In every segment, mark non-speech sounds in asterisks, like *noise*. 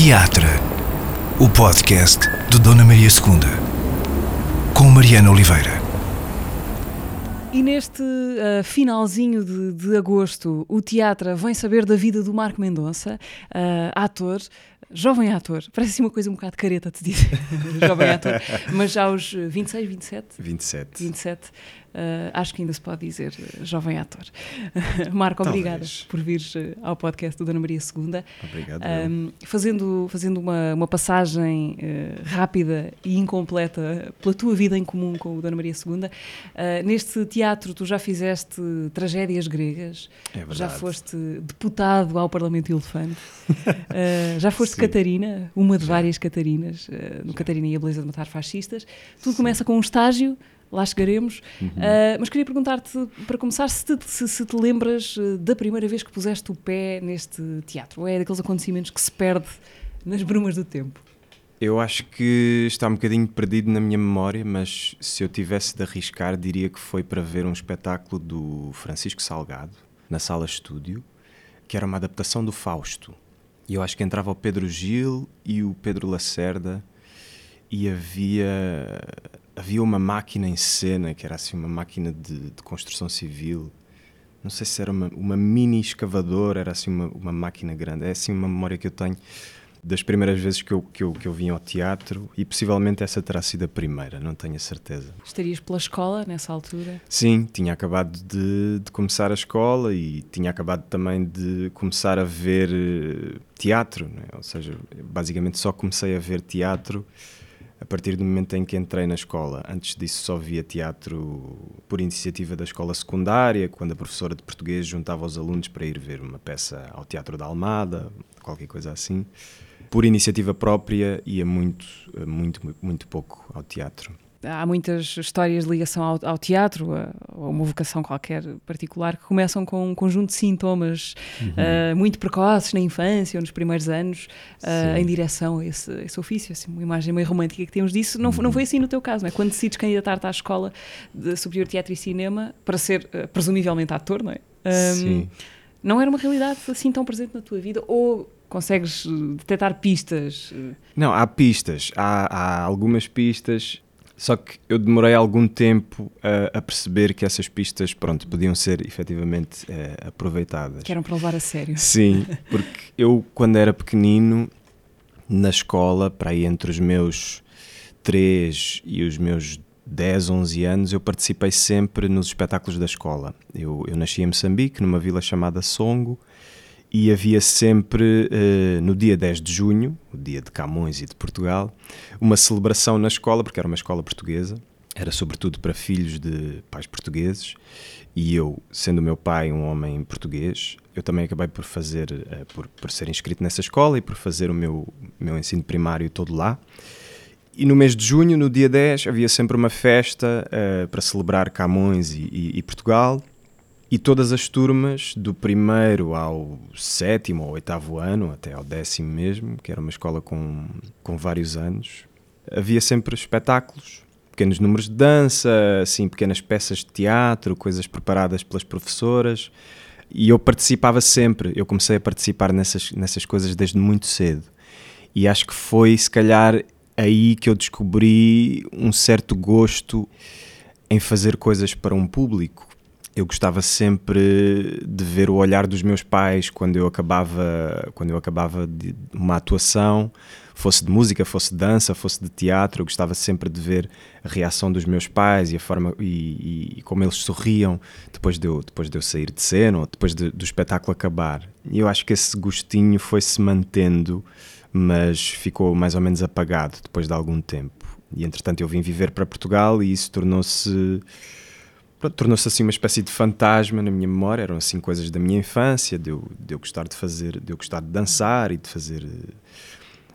Teatro, o podcast de Dona Maria II, com Mariana Oliveira. E neste uh, finalzinho de, de, agosto, o teatro vem saber da vida do Marco Mendonça, uh, ator, jovem ator. Parece assim uma coisa um bocado careta de dizer, *laughs* jovem ator, mas já aos 26, 27? 27. 27. Uh, acho que ainda se pode dizer uh, jovem ator. *laughs* Marco, obrigada por vires uh, ao podcast do Dona Maria II. Obrigado. Um, fazendo fazendo uma, uma passagem rápida e incompleta pela tua vida em comum com o Dona Maria II, neste teatro tu já fizeste tragédias gregas, é já foste deputado ao Parlamento Elefante, *laughs* já foste Sim. Catarina, uma de já. várias Catarinas, no já. Catarina e a Beleza de Matar Fascistas. Tudo Sim. começa com um estágio lá chegaremos. Uhum. Uh, mas queria perguntar-te, para começar, se te, se, se te, lembras ah, da primeira vez que puseste o pé neste teatro, ou é daqueles acontecimentos que se perde nas brumas do tempo? Eu acho que está um bocadinho perdido na minha memória, mas se eu tivesse de arriscar, diria que foi para ver um espetáculo do Francisco Salgado, na sala estúdio, que era uma adaptação do Fausto. E eu acho que entrava o Pedro Gil e o Pedro Lacerda, e havia havia uma máquina em cena que era assim uma máquina de, de construção civil não sei se era uma, uma mini escavadora era assim uma, uma, máquina grande é assim uma memória que eu tenho das primeiras vezes que eu, que, eu, que eu vim ao teatro e possivelmente essa terá sido a primeira, não tenho a certeza. Estarias pela escola nessa altura? Sim, tinha acabado de, de começar a escola e tinha acabado também de começar a ver eh, teatro, é? ou seja, basicamente só comecei a ver teatro a partir do momento em que entrei na escola. Antes disso só via teatro por iniciativa da escola secundária, quando a professora de português juntava os alunos para ir ver uma peça ao Teatro da Almada, qualquer coisa assim. Por iniciativa própria ia muito, muito, muito pouco ao teatro há muitas histórias de ligação ao, ao teatro, a, a, uma vocação qualquer particular, que começam com um conjunto de sintomas uhum. uh, muito precoces na infância ou nos primeiros anos, uh, em direção a esse, esse ofício. Assim, uma imagem meio romântica que temos disso. Não, uhum. não foi assim no teu caso, não é? Quando decides candidatar-te à escola de Superior Teatro e Cinema para ser, uh, presumivelmente, ator, não é? Um, Sim. Não era uma realidade assim tão presente na tua vida? Ou consegues detectar pistas? Não, há pistas. Há, há algumas pistas só que eu demorei algum tempo a, a, perceber que essas pistas, pronto, podiam ser efetivamente é, aproveitadas. Que eram para levar a sério. Sim, *laughs* porque eu, quando era pequenino, na escola, para aí entre os meus 3 e os meus 10, 11 anos, eu participei sempre nos espetáculos da escola. Eu, eu nasci em Moçambique, numa vila chamada Songo, e havia sempre, uh, no dia 10 de junho, o dia de Camões e de Portugal, uma celebração na escola, porque era uma escola portuguesa, era sobretudo para filhos de pais portugueses, e eu, sendo meu pai um homem português, eu também acabei por fazer, uh, por, por ser inscrito nessa escola e por fazer o meu, meu ensino primário todo lá. E no mês de junho, no dia 10, havia sempre uma festa uh, para celebrar Camões e, e, e Portugal, e todas as turmas, do primeiro ao sétimo ou oitavo ano, até ao décimo mesmo, que era uma escola com, com vários anos, havia sempre espetáculos, pequenos números de dança, assim, pequenas peças de teatro, coisas preparadas pelas professoras. E eu participava sempre, eu comecei a participar nessas, nessas coisas desde muito cedo. E acho que foi, se calhar, aí que eu descobri um certo gosto em fazer coisas para um público eu gostava sempre de ver o olhar dos meus pais quando eu acabava quando eu acabava de uma atuação fosse de música fosse de dança fosse de teatro eu gostava sempre de ver a reação dos meus pais e a forma e, e, como eles sorriam depois de eu depois de eu sair de cena ou depois de, do espetáculo acabar. E eu acho que esse gostinho foi se mantendo mas ficou mais ou menos apagado depois de algum tempo. E entretanto eu vim viver para Portugal e isso tornou-se tornou-se assim uma espécie de fantasma na minha memória. Eram assim coisas da minha infância, de eu, de eu gostar de fazer, de eu gostar de dançar e de fazer.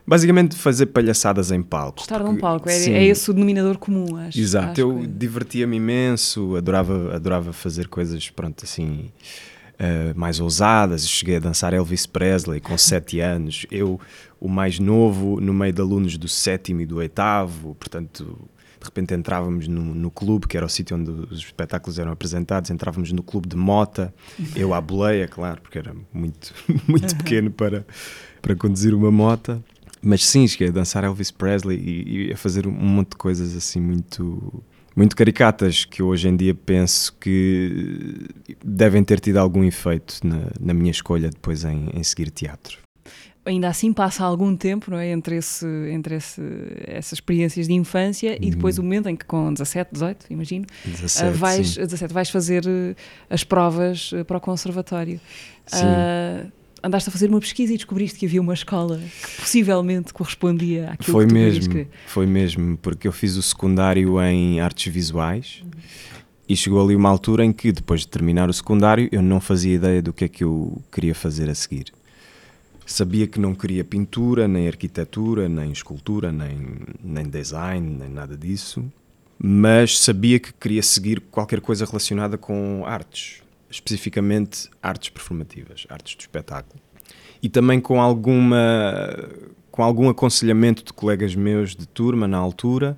Basicamente, de fazer palhaçadas em palco. Estar num palco, é, é esse o denominador comum, acho. Exato, acho eu que... divertia-me imenso, adorava, adorava fazer coisas, pronto, assim, uh, mais ousadas. Cheguei a dançar Elvis Presley com *laughs* 7 anos. Eu, o mais novo, no meio de alunos do sétimo e do oitavo, portanto, de repente entrávamos no, no clube, que era o sítio onde os espetáculos eram apresentados, entrávamos no clube de mota, eu à boleia, claro, porque era muito, *laughs* muito pequeno para, para conduzir uma mota. Mas sim, cheguei a dançar Elvis Presley e, e a fazer um monte de coisas assim muito muito caricatas que hoje em dia penso que devem ter tido algum efeito na, na minha escolha depois em, em, seguir teatro. Ainda assim passa algum tempo não é? entre, esse, entre esse, essas experiências de infância e depois o momento em que com 17, 18, imagino, 17, uh, vais, 17, vais fazer uh, as provas uh, para o conservatório. Sim andaste a fazer uma pesquisa e descobriste que havia uma escola que possivelmente correspondia àquilo foi que tu mesmo, que... Foi mesmo, porque eu fiz o secundário em artes visuais uhum. e chegou ali uma altura em que, depois de terminar o secundário, eu não fazia ideia do que é que eu queria fazer a seguir. Sabia que não queria pintura, nem arquitetura, nem escultura, nem, nem design, nem nada disso, mas sabia que queria seguir qualquer coisa relacionada com artes especificamente artes performativas, artes do espetáculo. E também com alguma com algum aconselhamento de colegas meus de turma na altura,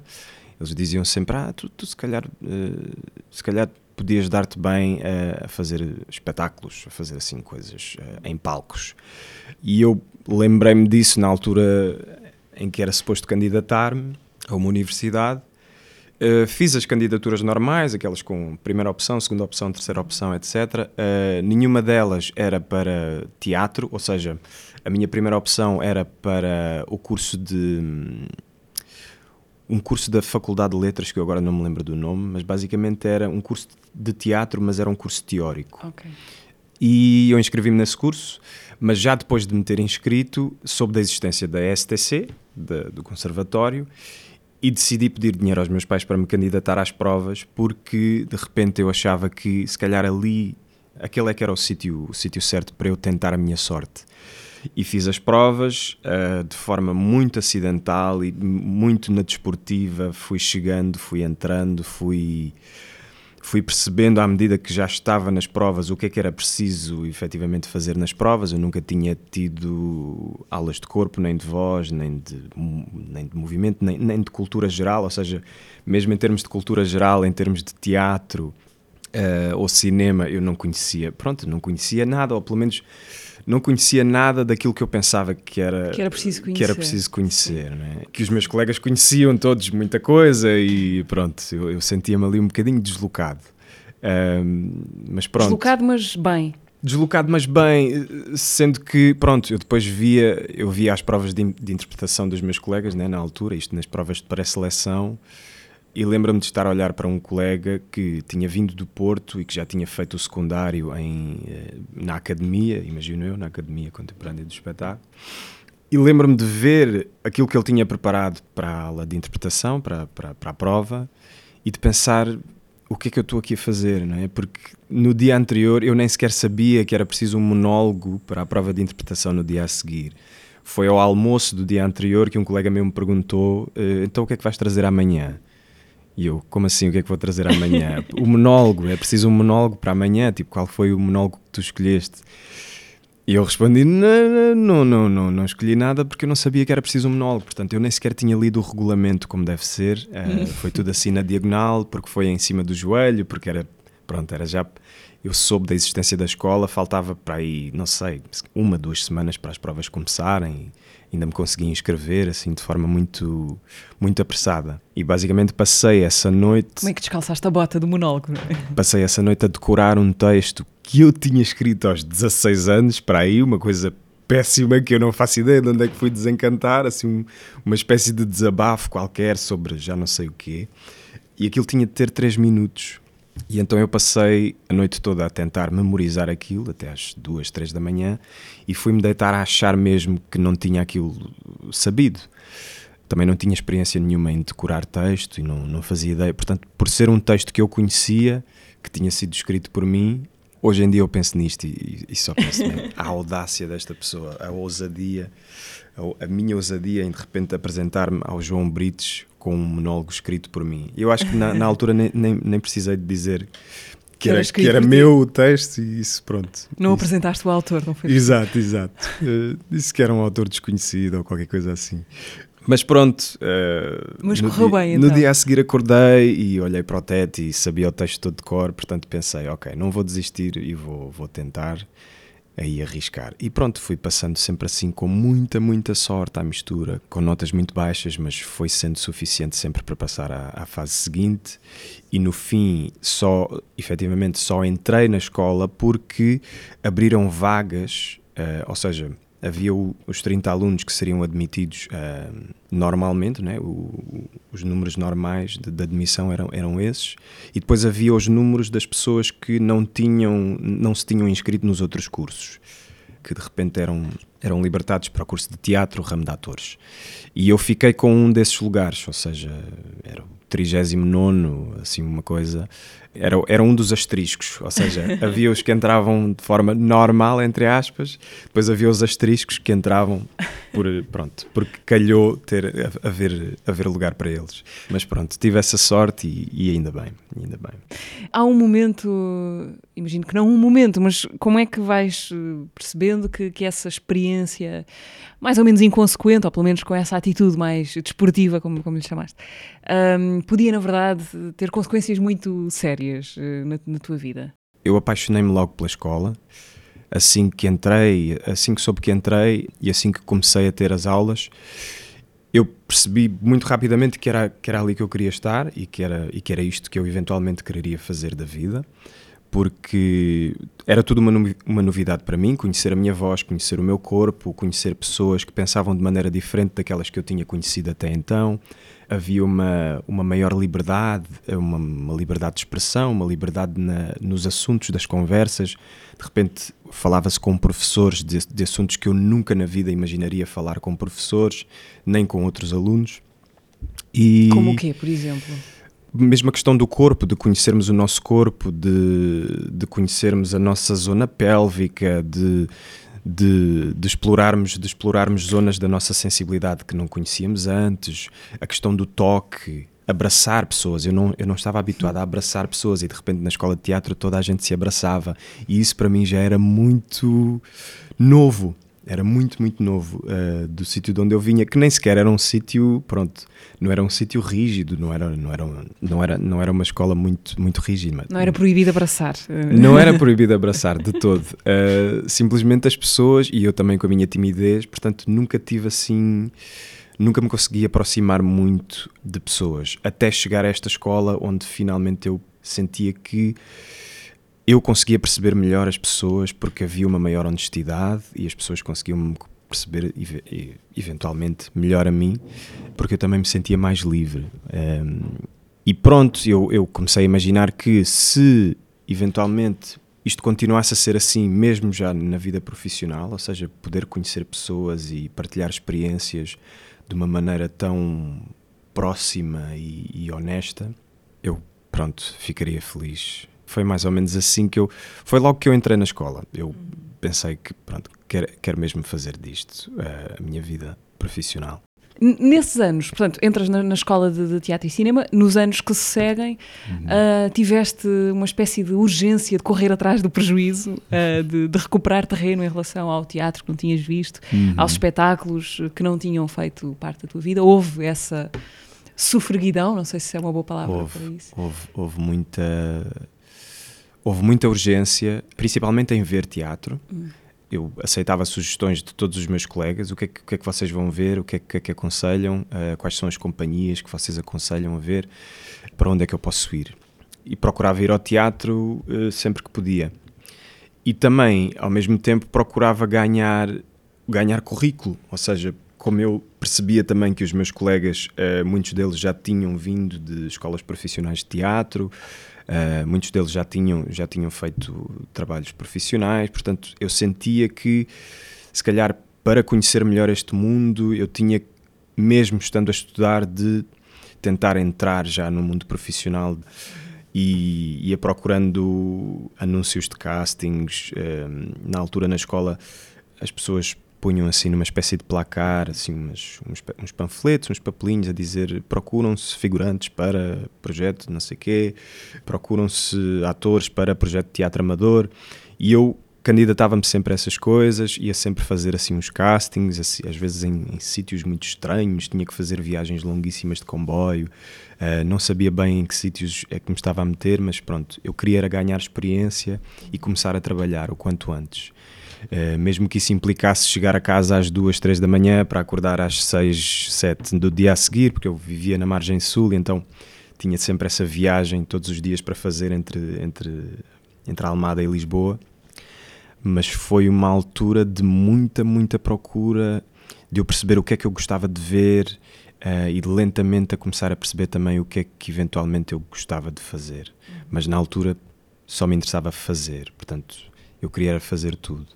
eles diziam sempre: "Ah, tu, tu se calhar uh, se calhar podias dar-te bem a, a, fazer espetáculos, a fazer assim coisas uh, em palcos". E eu lembrei-me disso na altura em que era suposto candidatar-me a uma universidade Uh, fiz as candidaturas normais, aquelas com primeira opção, segunda opção, terceira opção, etc. Eh, nenhuma delas era para teatro, ou seja, a minha primeira opção era para o curso de. Um curso da Faculdade de Letras, que eu agora não me lembro do nome, mas basicamente era um curso de teatro, mas era um curso teórico. Okay. E eu inscrevi-me nesse curso, mas já depois de me ter inscrito, soube da existência da STC, do Conservatório, e decidi pedir dinheiro aos meus pais para me candidatar às provas porque de repente eu achava que se calhar ali aquele é que era o sítio o sítio certo para eu tentar a minha sorte e fiz as provas uh, de forma muito acidental e muito na desportiva fui chegando fui entrando fui fui percebendo à medida que já estava nas provas o que é que era preciso efetivamente fazer nas provas. Eu nunca tinha tido aulas de corpo, nem de voz, nem de, nem de movimento, nem, nem de cultura geral, ou seja, mesmo em termos de cultura geral, em termos de teatro uh, ou cinema, eu não conhecia. Pronto, não conhecia nada, ou pelo menos não conhecia nada daquilo que eu pensava que era, que era preciso conhecer. Que, era preciso conhecer é? que os meus colegas conheciam todos muita coisa e pronto, eu, eu sentia-me ali um bocadinho deslocado. Um, mas pronto. Deslocado, mas bem. Deslocado, mas bem, sendo que, pronto, eu depois via, eu via as provas de, de interpretação dos meus colegas, né, na altura, isto nas provas de pré-seleção, e lembro-me de estar a olhar para um colega que tinha vindo do Porto e que já tinha feito o secundário em, eh, na academia, imagino eu, na Academia Contemporânea do Espetáculo. E lembro-me de ver aquilo que ele tinha preparado para a aula de interpretação, para, para, para a prova, e de pensar o que é que eu estou aqui a fazer, não é? Porque no dia anterior eu nem sequer sabia que era preciso um monólogo para a prova de interpretação no dia a seguir. Foi ao almoço do dia anterior que um colega meu me perguntou: eh, então o que é que vais trazer amanhã? E eu, como assim, o que é que vou trazer amanhã? *laughs* o monólogo, é preciso um monólogo para amanhã, tipo, qual foi o monólogo que tu escolheste? E eu respondi, não, não, não, não, não escolhi nada porque eu não sabia que era preciso um monólogo, portanto eu nem sequer tinha lido o regulamento como deve ser, uh, *laughs* foi tudo assim na diagonal, porque foi em cima do joelho, porque era, pronto, era já, eu soube da existência da escola, faltava para aí, não sei, uma, duas semanas para as provas começarem, ainda me consegui inscrever assim de forma muito muito apressada. E basicamente passei essa noite como é que descalçaste a bota do monólogo? *laughs* Passei essa noite a decorar um texto que eu tinha escrito aos 16 anos para aí uma coisa péssima que eu não faço ideia de onde é que fui desencantar assim uma espécie de desabafo qualquer sobre já não sei o quê. E aquilo tinha de ter 3 minutos e então eu passei a noite toda a tentar memorizar aquilo, até às duas, três da manhã, e fui-me deitar a achar mesmo que não tinha aquilo sabido. Também não tinha experiência nenhuma em decorar texto e não, não fazia ideia. Portanto, por ser um texto que eu conhecia, que tinha sido escrito por mim, hoje em dia eu penso nisto e, e só penso a *laughs* audácia desta pessoa, a ousadia, a, a minha ousadia em de repente apresentar-me ao João Brites com um monólogo escrito por mim. Eu acho que na, na altura nem, nem, nem, precisei de dizer que era, que era meu o texto e isso, pronto. Não isso. apresentaste o autor, não foi? Exato, exato. Uh, disse que era um autor desconhecido ou qualquer coisa assim. Mas pronto. Uh, Mas correu dia, bem então. No dia a seguir acordei e olhei para o teto e sabia o texto todo de cor, portanto pensei, ok, não vou desistir e vou, vou tentar. Aí arriscar. E pronto, fui passando sempre assim com muita, muita sorte à mistura, com notas muito baixas, mas foi sendo suficiente sempre para passar à, à fase seguinte. E no fim, só, efetivamente, só entrei na escola porque abriram vagas, uh, ou seja, havia o, os 30 alunos que seriam admitidos uh, normalmente, né? O, os números normais de, de, admissão eram, eram esses, e depois havia os números das pessoas que não, tinham, não se tinham inscrito nos outros cursos, que de repente eram, eram libertados para o curso de teatro, ramo de atores. E eu fiquei com um desses lugares, ou seja, era o 39, assim, uma coisa era, era um dos asteriscos, ou seja, *laughs* havia os que entravam de forma normal, entre aspas, depois havia os asteriscos que entravam por, pronto, porque calhou ter, haver, haver lugar para eles. Mas pronto, tive essa sorte e, e ainda bem, ainda bem. Há um momento, imagino que não um momento, mas como é que vais eh, percebendo que, que essa experiência, mais ou menos inconsequente, ou pelo menos com essa atitude mais desportiva, como, como lhe chamaste, um, podia, na verdade, ter consequências muito sérias uh, na, na tua vida? Eu apaixonei-me logo pela escola. Assim que entrei, assim que soube que entrei e assim que comecei a ter as aulas, eu percebi muito rapidamente que era, que era ali que eu queria estar e que, era, e que era isto que eu eventualmente quereria fazer da vida porque era tudo uma, uma novidade para mim, conhecer a minha voz, conhecer o meu corpo, conhecer pessoas que pensavam de maneira diferente daquelas que eu tinha conhecido até então. Havia uma, uma maior liberdade, uma, uma liberdade de expressão, uma liberdade na, nos assuntos das conversas. De repente falava-se com professores de, de assuntos que eu nunca na vida imaginaria falar com professores, nem com outros alunos. E... Como o quê, por exemplo? mesmo a questão do corpo, de conhecermos o nosso corpo, de, de conhecermos a nossa zona pélvica, de, de, de, explorarmos, de explorarmos zonas da nossa sensibilidade que não conhecíamos antes, a questão do toque, abraçar pessoas. Eu não, eu não estava habituado a abraçar pessoas e de repente na escola de teatro toda a gente se abraçava e isso para mim já era muito novo era muito, muito novo, uh, do sítio de onde eu vinha, que nem sequer era um sítio, pronto, não era um sítio rígido, não era, não, era, não, era, não era uma escola muito, muito rígida. Não era proibido abraçar. Não era proibido abraçar, de todo. Uh, simplesmente as pessoas, e eu também com a minha timidez, portanto, nunca tive assim, nunca me consegui aproximar muito de pessoas, até chegar a esta escola onde finalmente eu sentia que eu conseguia perceber melhor as pessoas porque havia uma maior honestidade e as pessoas conseguiam perceber eventualmente melhor a mim porque eu também me sentia mais livre. Um, e pronto, eu, eu comecei a imaginar que se eventualmente isto continuasse a ser assim, mesmo já na vida profissional, ou seja, poder conhecer pessoas e partilhar experiências de uma maneira tão próxima e, e honesta, eu, pronto, ficaria feliz foi mais ou menos assim que eu. Foi logo que eu entrei na escola. Eu pensei que, pronto, quero, quero mesmo fazer disto uh, a minha vida profissional. Nesses anos, portanto, entras na, na escola de, de, teatro e cinema, nos anos que se seguem, uhum. uh, tiveste uma espécie de urgência de correr atrás do prejuízo, uh, de, de, recuperar terreno em relação ao teatro que não tinhas visto, uhum. aos espetáculos que não tinham feito parte da tua vida. Houve essa sofreguidão, não sei se é uma boa palavra houve, para isso. Houve, houve muita houve muita urgência, principalmente em ver teatro. Hum. Eu aceitava sugestões de todos os meus colegas, o que é que, que, é que vocês vão ver, o que é que, é que aconselham, uh, quais são as companhias que vocês aconselham a ver, para onde é que eu posso ir. E procurava ir ao teatro uh, sempre que podia. E também, ao mesmo tempo, procurava ganhar, ganhar currículo, ou seja, como eu percebia também que os meus colegas, uh, muitos deles já tinham vindo de escolas profissionais de teatro, Uh, muitos deles já tinham, já tinham feito trabalhos profissionais, portanto, eu sentia que, se calhar, para conhecer melhor este mundo, eu tinha, mesmo estando a estudar, de tentar entrar já no mundo profissional e ia procurando anúncios de castings. Uh, na altura, na escola, as pessoas punham assim numa espécie de placar, assim umas, uns, uns panfletos, uns papelinhos a dizer procuram-se figurantes para projeto não sei quê, procuram-se atores para projeto de teatro amador e eu candidatava-me sempre a essas coisas, ia sempre fazer assim uns castings, assim, às vezes em, em sítios muito estranhos, tinha que fazer viagens longuíssimas de comboio, uh, não sabia bem em que sítios é que me estava a meter, mas pronto, eu queria era ganhar experiência e começar a trabalhar o quanto antes. Uh, mesmo que isso implicasse chegar a casa às duas, três da manhã para acordar às seis, sete do dia a seguir, porque eu vivia na margem sul, e então tinha sempre essa viagem todos os dias para fazer entre, entre, entre Almada e Lisboa. Mas foi uma altura de muita, muita procura, de eu perceber o que é que eu gostava de ver uh, e lentamente a começar a perceber também o que é que eventualmente eu gostava de fazer. Mas na altura só me interessava fazer, portanto eu queria fazer tudo.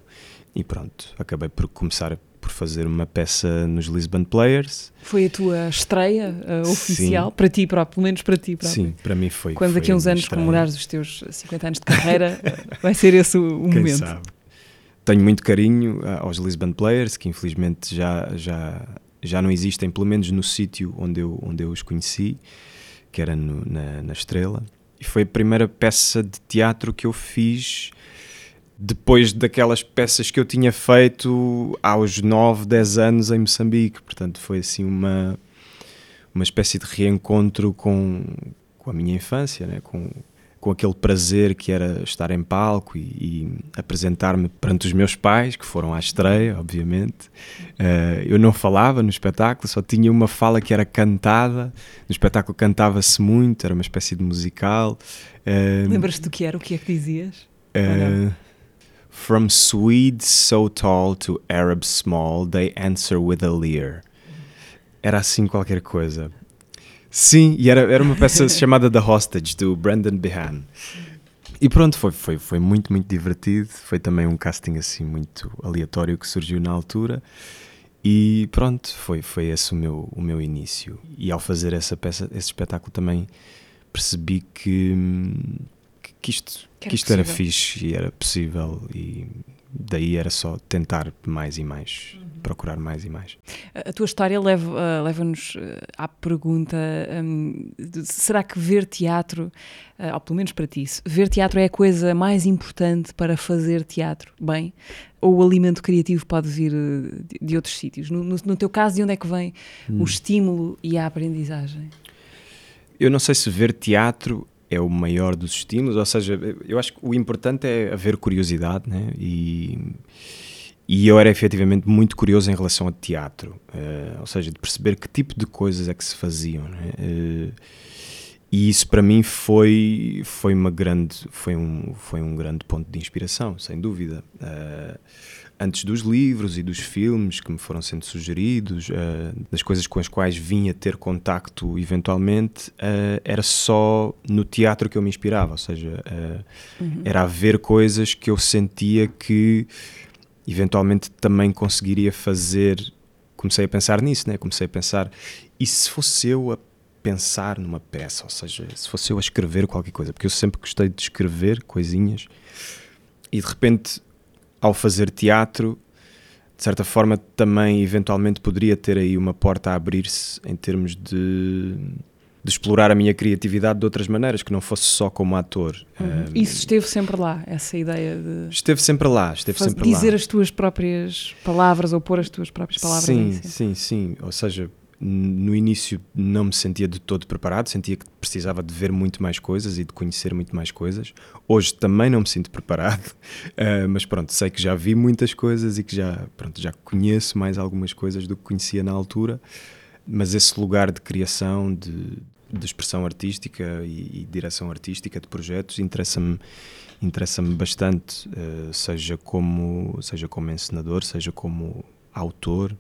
E pronto, acabei por começar por fazer uma peça nos Lisbon Players. Foi a tua estreia uh, oficial, Sim. para ti próprio, pelo menos para ti próprio. Sim, para mim foi. Quando foi daqui a uns anos estreia. comemorares os teus 50 anos de carreira, *laughs* vai ser esse o, o Quem momento. Sabe. Tenho muito carinho uh, aos Lisbon Players, que infelizmente já, já, já não existem, pelo menos no sítio onde eu, onde eu os conheci, que era no, na, na Estrela. E foi a primeira peça de teatro que eu fiz depois daquelas peças que eu tinha feito aos 9, 10 anos em Moçambique. Portanto, foi assim uma, uma espécie de reencontro com, com a minha infância, né? com, com aquele prazer que era estar em palco e, e apresentar-me perante os meus pais, que foram à estreia, obviamente. Uh, eu não falava no espetáculo, só tinha uma fala que era cantada. No espetáculo cantava-se muito, era uma espécie de musical. Uh, Lembras-te do que era? O que é que dizias? Uh, From Swedes so tall to Arabs small, they answer with a leer. Era assim qualquer coisa. Sim, e era, era uma peça *laughs* chamada The Hostage, do Brandon Behan. E pronto, foi, foi, foi muito, muito divertido. Foi também um casting assim muito aleatório que surgiu na altura. E pronto, foi, foi esse o meu, o meu início. E ao fazer essa peça, esse espetáculo também percebi que, que isto que, que isto era fixe e era possível e daí era só tentar mais e mais, uhum. procurar mais e mais. A tua história leva, uh, leva-nos uh, à pergunta: um, de, será que ver teatro, uh, ou pelo menos para ti, ver teatro é a coisa mais importante para fazer teatro bem? Ou o alimento criativo pode vir de, de outros sítios? No, no, no, teu caso, de onde é que vem hum. o estímulo e a aprendizagem? Eu não sei se ver teatro é o maior dos estímulos, ou seja, eu acho que o importante é haver curiosidade, né? E, e eu era efetivamente muito curioso em relação ao teatro, uh, ou seja, de perceber que tipo de coisas é que se faziam, né? Uh, e isso para mim foi foi uma grande foi um foi um grande ponto de inspiração, sem dúvida. Uh, antes dos livros e dos filmes que me foram sendo sugeridos, uh, das coisas com as quais vinha ter contacto eventualmente, uh, era só no teatro que eu me inspirava, ou seja, uh, uhum. era a ver coisas que eu sentia que eventualmente também conseguiria fazer. Comecei a pensar nisso, né? comecei a pensar, e se fosse eu a pensar numa peça, ou seja, se fosse eu a escrever qualquer coisa, porque eu sempre gostei de escrever coisinhas, e de repente ao fazer teatro, de certa forma, também eventualmente poderia ter aí uma porta a abrir-se em termos de, de, explorar a minha criatividade de outras maneiras, que não fosse só como ator. Uhum. Um, Isso esteve sempre lá, essa ideia de. Esteve sempre lá, esteve sempre dizer lá. as tuas próprias palavras ou pôr as tuas próprias palavras sim, Sim, sim. Ou seja, no início não me sentia de todo preparado, sentia que precisava de ver muito mais coisas e de conhecer muito mais coisas. Hoje também não me sinto preparado, uh, *laughs* mas pronto, sei que já vi muitas coisas e que já, pronto, já conheço mais algumas coisas do que conhecia na altura. Mas esse lugar de criação, de, de expressão artística e, e, direção artística de projetos interessa-me interessa-me bastante, uh, seja como seja como encenador, seja como autor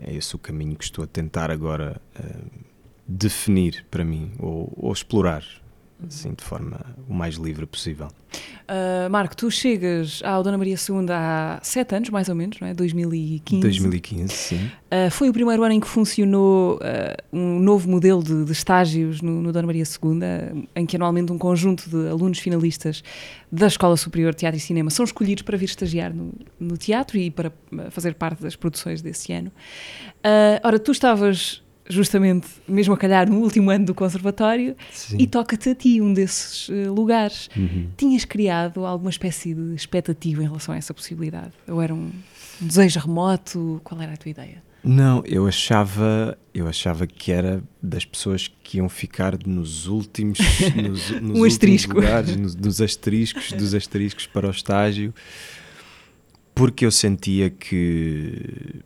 é esse o caminho que estou a tentar agora uh, definir para mim ou, ou explorar assim, de forma o mais livre possível. Uh, Marco, tu chegas ao Dona Maria II há sete anos, mais ou menos, não é? 2015. 2015, sim. Uh, foi o primeiro ano em que funcionou uh, um novo modelo de, de estágios no, no, Dona Maria II, em que anualmente um conjunto de alunos finalistas da Escola Superior de Teatro e Cinema são escolhidos para vir estagiar no, no teatro e para fazer parte das produções desse ano. ora, tu estavas justamente, mesmo a calhar no último ano do conservatório, Sim. e toca-te a ti um desses uh, lugares. Uhum. Tinhas criado alguma espécie de expectativa em relação a essa possibilidade? Ou era um, um desejo remoto? Qual era a tua ideia? Não, eu achava, eu achava que era das pessoas que iam ficar nos últimos, *laughs* nos, nos um últimos lugares, nos, nos asteriscos, dos asteriscos para o estágio porque eu sentia que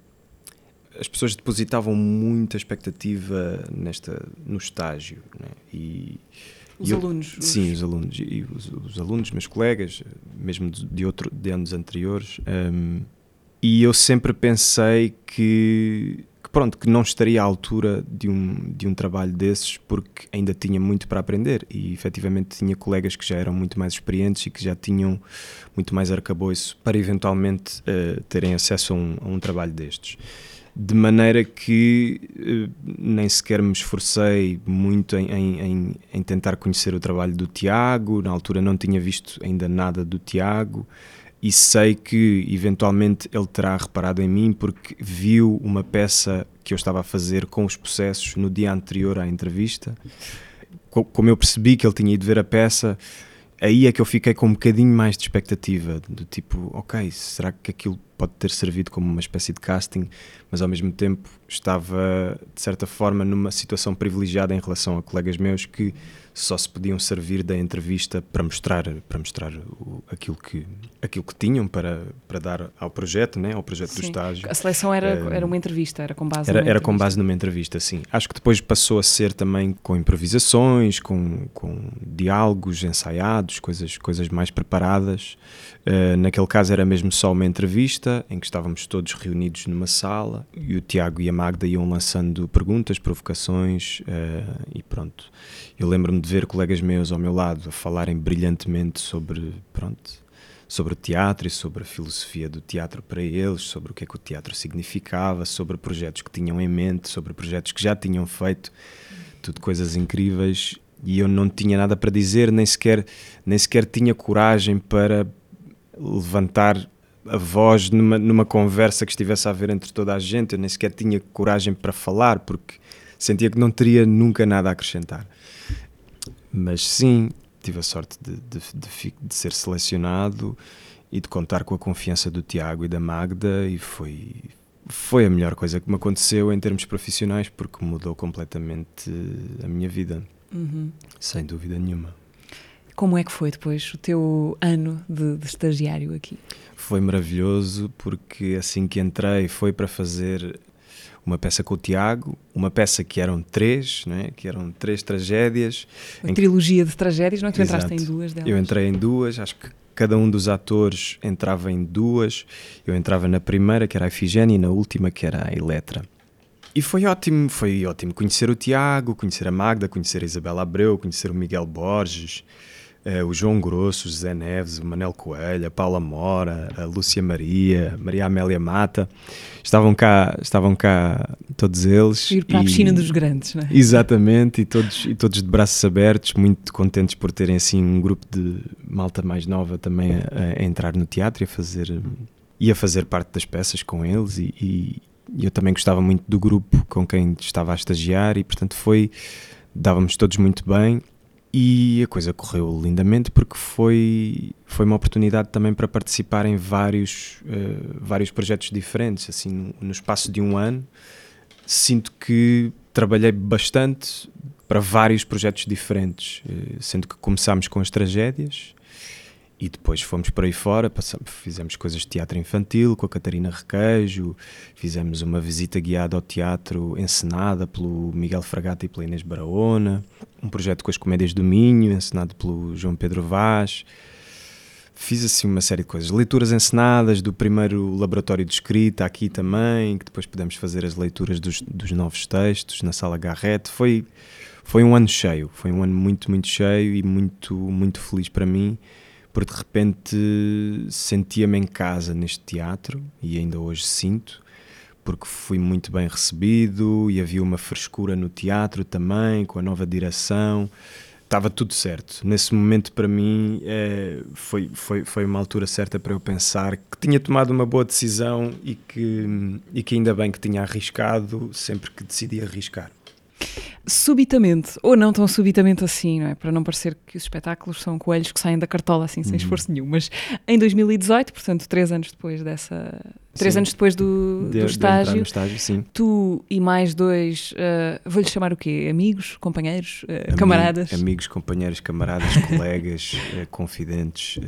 as pessoas depositavam muita expectativa nesta, no estágio. Né? E, os e eu, alunos? Sim, os, os alunos. E os, os, alunos, meus colegas, mesmo de, outro, de anos anteriores. Um, e eu sempre pensei que, que, pronto, que não estaria à altura de um, de um trabalho desses porque ainda tinha muito para aprender e efetivamente tinha colegas que já eram muito mais experientes e que já tinham muito mais arcabouço para eventualmente uh, terem acesso a um, a um trabalho destes de maneira que uh, nem sequer me esforcei muito em, em, em, tentar conhecer o trabalho do Tiago. Na altura não tinha visto ainda nada do Tiago e sei que eventualmente ele terá reparado em mim porque viu uma peça que eu estava a fazer com os processos no dia anterior à entrevista. Como eu percebi que ele tinha ido ver a peça, aí é que eu fiquei com um bocadinho mais de expectativa, do tipo, ok, será que aquilo pode ter servido como uma espécie de casting, mas ao mesmo tempo estava, de certa forma, numa situação privilegiada em relação a colegas meus que só se podiam servir da entrevista para mostrar, para mostrar o, aquilo, que, aquilo que tinham para, para dar ao projeto, né? ao projeto sim. do estágio. A seleção era, um, era uma entrevista, era com base era, numa Era com base numa entrevista, sim. Acho que depois passou a ser também com improvisações, com, com diálogos ensaiados, coisas, coisas mais preparadas. Uh, naquele caso era mesmo só uma entrevista em que estávamos todos reunidos numa sala e o Tiago e a Magda iam lançando perguntas, provocações uh, e pronto. Eu lembro-me de ver colegas meus ao meu lado a falarem brilhantemente sobre, pronto, sobre o teatro e sobre a filosofia do teatro para eles, sobre o que é que o teatro significava, sobre projetos que tinham em mente, sobre projetos que já tinham feito, tudo coisas incríveis. E eu não tinha nada para dizer, nem sequer, nem sequer tinha coragem para levantar a voz numa, numa conversa que estivesse a haver entre toda a gente. Eu nem sequer tinha coragem para falar, porque sentia que não teria nunca nada a acrescentar. Mas sim, tive a sorte de, de, de, de, ser selecionado e de contar com a confiança do Tiago e da Magda e foi foi a melhor coisa que me aconteceu em termos profissionais porque mudou completamente a minha vida uhum. sem dúvida nenhuma como é que foi depois o teu ano de, de estagiário aqui foi maravilhoso porque assim que entrei foi para fazer uma peça com o Tiago, uma peça que eram três, né? que eram três tragédias. Uma trilogia que... de tragédias, não é? Tu Exato. entraste em duas delas. Eu entrei em duas, acho que cada um dos atores entrava em duas. Eu entrava na primeira, que era a Ifigênia, e na última, que era a Eletra. E foi ótimo, foi ótimo conhecer o Tiago, conhecer a Magda, conhecer a Isabela Abreu, conhecer o Miguel Borges, Uh, o João Grosso, o José Neves, o Manel Coelho, a Paula Mora, a Lúcia Maria, a Maria Amélia Mata, estavam cá, estavam cá todos eles. Ir para e, a piscina dos grandes, não é? Exatamente, e todos, e todos de braços abertos, muito contentes por terem assim um grupo de malta mais nova também a, a entrar no teatro e a fazer, fazer parte das peças com eles e, e eu também gostava muito do grupo com quem estava a estagiar e portanto foi, dávamos todos muito bem e a coisa correu lindamente porque foi, foi uma oportunidade também para participar em vários, uh, vários projetos diferentes. Assim, no, no, espaço de um ano, sinto que trabalhei bastante para vários projetos diferentes, uh, sendo que começámos com as tragédias, e depois fomos por aí fora, passamos, fizemos coisas de teatro infantil com a Catarina Requeijo, fizemos uma visita guiada ao teatro encenada pelo Miguel Fragata e pela Inês Barahona, um projeto com as Comédias do Minho, encenado pelo João Pedro Vaz. Fiz assim uma série de coisas, leituras encenadas do primeiro laboratório de escrita aqui também, que depois pudemos fazer as leituras dos, dos novos textos na sala Garrett. Foi, foi um ano cheio, foi um ano muito, muito cheio e muito, muito feliz para mim porque de repente sentia-me em casa neste teatro e ainda hoje sinto, porque fui muito bem recebido e havia uma frescura no teatro também, com a nova direção. Estava tudo certo. Nesse momento, para mim, é, foi, foi, foi uma altura certa para eu pensar que tinha tomado uma boa decisão e que, e que ainda bem que tinha arriscado sempre que decidi arriscar subitamente, ou não tão subitamente assim, não é? Para não parecer que os espetáculos são coelhos que saem da cartola assim, sem uhum. esforço nenhum, mas em 2018, portanto, três anos depois dessa. Três sim. anos depois do, de, do estágio, estágio tu e mais dois, uh, vou-lhes chamar o quê? Amigos, companheiros, uh, camaradas? Amigos, companheiros, camaradas, *laughs* colegas, uh, confidentes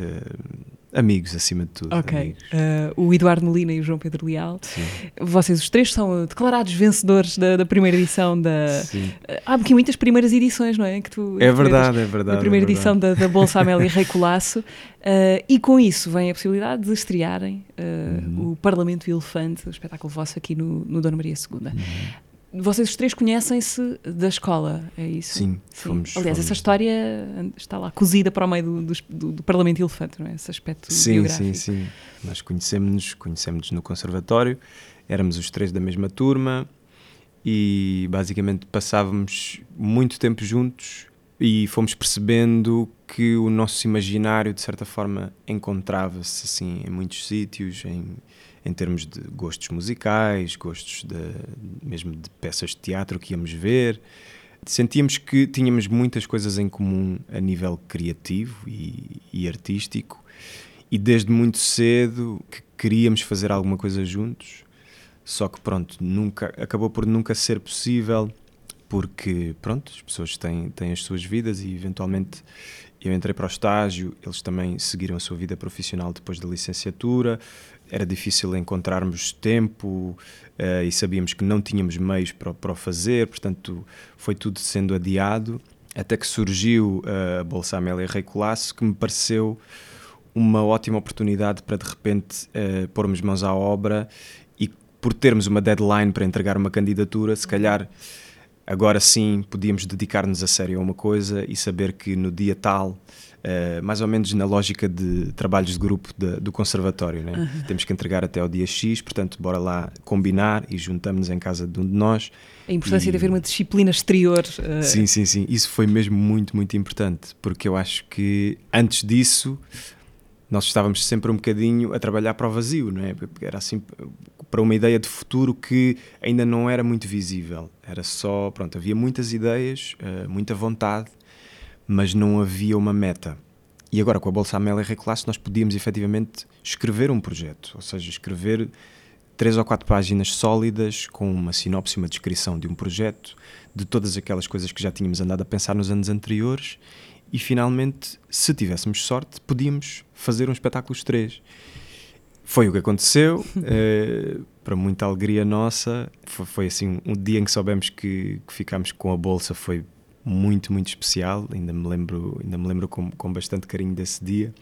Amigos, acima de tudo. Ok. Uh, o Eduardo Molina e o João Pedro Leal. Sim. Vocês os três são declarados vencedores da, da primeira edição da. Sim. Uh, há aqui muitas primeiras edições, não é? Que tu, é verdade, é verdade. A primeira é edição da, da, Bolsa Amélia Rei Colasso. Uh, e com isso vem a possibilidade de estrearem uhum. o Parlamento Elefante, o espetáculo vosso aqui no, no Dona Maria II. Uhum. Vocês os três conhecem-se da escola, é isso? Sim, Sim. Fomos, Aliás, fomos. essa história está lá cozida para o meio do, do, do Parlamento Elefante, não é? Esse aspecto sim, biográfico. Sim, sim, Nós conhecemos-nos conhecemos no conservatório, éramos os três da mesma turma e basicamente passávamos muito tempo juntos e fomos percebendo que o nosso imaginário, de certa forma, encontrava-se assim em muitos sítios, em em termos de gostos musicais, gostos de, mesmo de peças de teatro que íamos ver. Sentíamos que tínhamos muitas coisas em comum a nível criativo e, e artístico, e desde muito cedo que queríamos fazer alguma coisa juntos. Só que pronto, nunca acabou por nunca ser possível porque pronto, as pessoas têm, têm as suas vidas e eventualmente eu entrei para o estágio, eles também seguiram a sua vida profissional depois da licenciatura, era difícil encontrarmos tempo uh, e sabíamos que não tínhamos meios para, para o fazer, portanto foi tudo sendo adiado, até que surgiu uh, a Bolsa Amélia Rei Colasso, que me pareceu uma ótima oportunidade para de repente uh, pormos mãos à obra e por termos uma deadline para entregar uma candidatura, se calhar agora sim podíamos dedicar-nos a sério a uma coisa e saber que no dia tal Uh, mais ou menos na lógica de trabalhos de grupo de, do conservatório. Né? Uhum. Temos que entregar até ao dia X, portanto, bora lá combinar e juntamos-nos em casa de um de nós. A importância e... de haver uma disciplina exterior. Uh... Sim, sim, sim. Isso foi mesmo muito, muito importante, porque eu acho que antes disso nós estávamos sempre um bocadinho a trabalhar para o vazio, não é? Era assim para uma ideia de futuro que ainda não era muito visível. Era só, pronto, havia muitas ideias, uh, muita vontade, mas não havia uma meta. E agora com a Bolsa Amélia Reclasse nós podíamos efetivamente escrever um projeto, ou seja, escrever três ou quatro páginas sólidas com uma sinopse, uma descrição de um projeto, de todas aquelas coisas que já tínhamos andado a pensar nos anos anteriores e finalmente, se tivéssemos sorte, podíamos fazer um espetáculo os três. Foi o que aconteceu, uh, *laughs* para muita alegria nossa. Foi, foi, assim um dia em que soubemos que, que ficámos com a bolsa, foi muito, muito especial. Ainda me lembro, ainda me lembro com, com bastante carinho desse dia.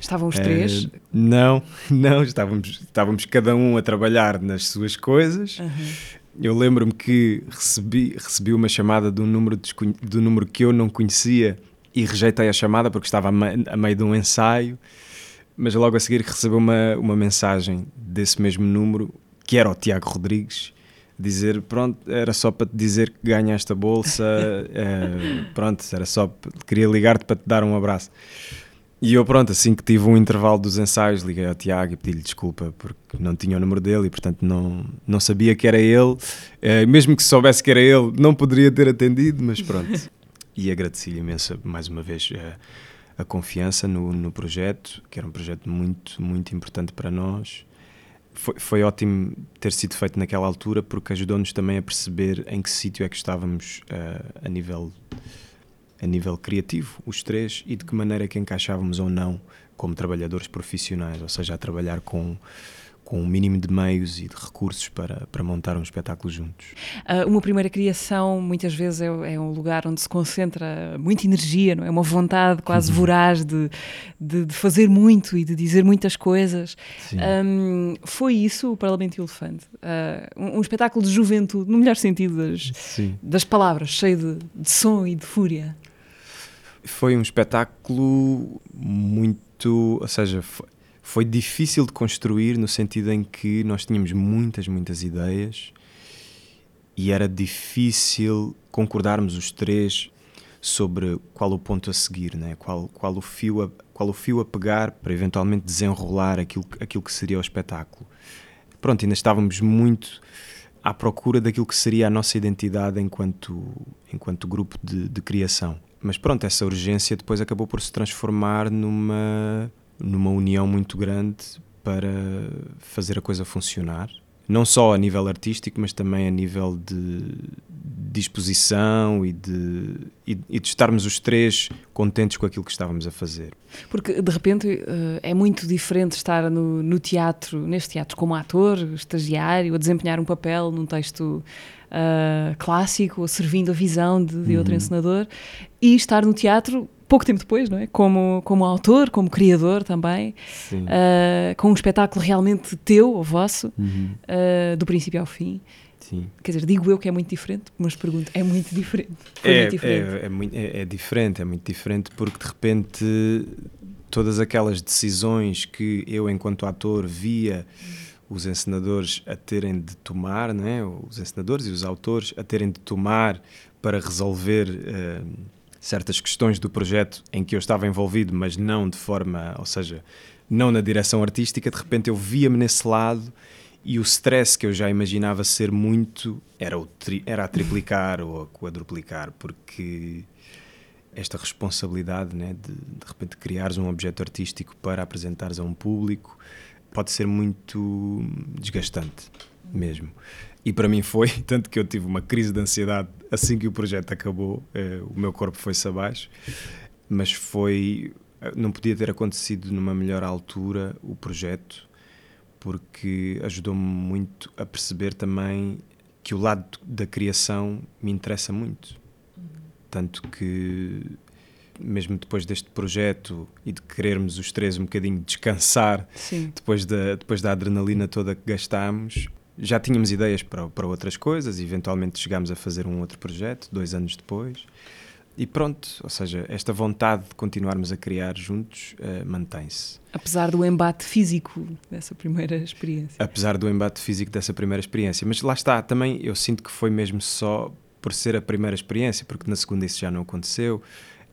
Estavam os três? Uh, não, *laughs* não, estávamos, estávamos cada um a trabalhar nas suas coisas. Uhum. Eu lembro-me que recebi, recebi uma chamada de um número, do número que eu não conhecia e rejeitei a chamada porque estava a, me, a meio de um ensaio. Mas logo a seguir recebi uma, uma mensagem desse mesmo número, que era o Tiago Rodrigues, dizer pronto, era só para te dizer que ganhaste a bolsa, é, *laughs* pronto, era só, queria ligar-te para te dar um abraço. E eu pronto, assim que tive um intervalo dos ensaios, liguei ao Tiago e pedi-lhe desculpa porque não tinha o número dele e portanto não, não sabia que era ele, é, mesmo que soubesse que era ele, não poderia ter atendido, mas pronto. *laughs* e agradeci-lhe imenso mais uma vez a, a confiança no, no projeto, que era um projeto muito, muito importante para nós foi, foi ótimo ter sido feito naquela altura porque ajudou-nos também a perceber em que sítio é que estávamos uh, a nível a nível criativo, os três, e de que maneira é que encaixávamos ou não como trabalhadores profissionais, ou seja, a trabalhar com com um mínimo de meios e de recursos para, para montar um espetáculo juntos. Uh, uma primeira criação, muitas vezes, é, é, um lugar onde se concentra muita energia, não é? Uma vontade quase uhum. voraz de, de, de, fazer muito e de dizer muitas coisas. Um, foi isso o Parlamento Elefante? Uh, um, um, espetáculo de juventude, no melhor sentido das, das palavras, cheio de, de som e de fúria. Foi um espetáculo muito. Ou seja, foi, difícil de construir no sentido em que nós tínhamos muitas, muitas ideias e era difícil concordarmos os três sobre qual o ponto a seguir, né? qual, qual, o fio a, qual o fio a pegar para eventualmente desenrolar aquilo, aquilo que seria o espetáculo. Pronto, ainda estávamos muito à procura daquilo que seria a nossa identidade enquanto, enquanto grupo de, de criação. Mas pronto, essa urgência depois acabou por se transformar numa numa união muito grande para fazer a coisa funcionar. Não só a nível artístico, mas também a nível de, disposição e de, e, e, de estarmos os três contentes com aquilo que estávamos a fazer. Porque de repente eh, é muito diferente estar no, no teatro, neste teatro, como ator, estagiário, a desempenhar um papel num texto uh, clássico, ou servindo a visão de, de outro uhum. encenador, e estar no teatro pouco tempo depois, não é? Como, como autor, como criador também, uh, com um espetáculo realmente teu, ou vosso, uhum. uh, do princípio ao fim. Sim. Quer dizer, digo eu que é muito diferente, mas pergunto, é muito diferente? É, muito diferente. É, é, muito, é, é, diferente, é muito diferente, porque de repente todas aquelas decisões que eu, enquanto ator, via os encenadores a terem de tomar, né? os encenadores e os autores a terem de tomar para resolver uh, certas questões do projeto em que eu estava envolvido, mas não de forma, ou seja, não na direção artística, de repente eu via-me nesse lado e o stress que eu já imaginava ser muito era, o tri, era a triplicar ou a quadruplicar, porque esta responsabilidade né, de de repente criares um objeto artístico para apresentares a um público pode ser muito desgastante mesmo. E para mim foi, *laughs* tanto que eu tive uma crise de ansiedade assim que o projeto acabou, eh, o meu corpo foi-se abaixo, mas foi. Não podia ter acontecido numa melhor altura o projeto, porque ajudou-me muito a perceber também que o lado da criação me interessa muito. Tanto que, mesmo depois deste projeto e de querermos os três um bocadinho descansar, depois da, depois da adrenalina toda que gastámos, já tínhamos ideias para, para outras coisas, eventualmente chegámos a fazer um outro projeto, dois anos depois. E pronto, ou seja, esta vontade de continuarmos a criar juntos uh, mantém-se. Apesar do embate físico dessa primeira experiência. Apesar do embate físico dessa primeira experiência. Mas lá está, também eu sinto que foi mesmo só por ser a primeira experiência, porque na segunda isso já não aconteceu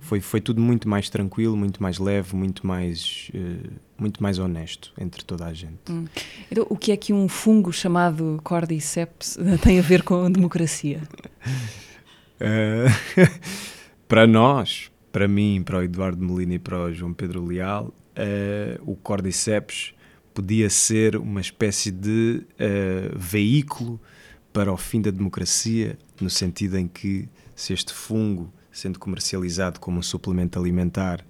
foi, foi tudo muito mais tranquilo, muito mais leve, muito mais, uh, muito mais honesto entre toda a gente. Hum. Então, o que é que um fungo chamado Cordyceps *laughs* tem a ver com a democracia? uh, *laughs* para nós, para mim, para o Eduardo Molina e para o João Pedro Leal, uh, o Cordyceps podia ser uma espécie de veículo para o fim da democracia, no sentido em que se este fungo sendo comercializado como um suplemento alimentar.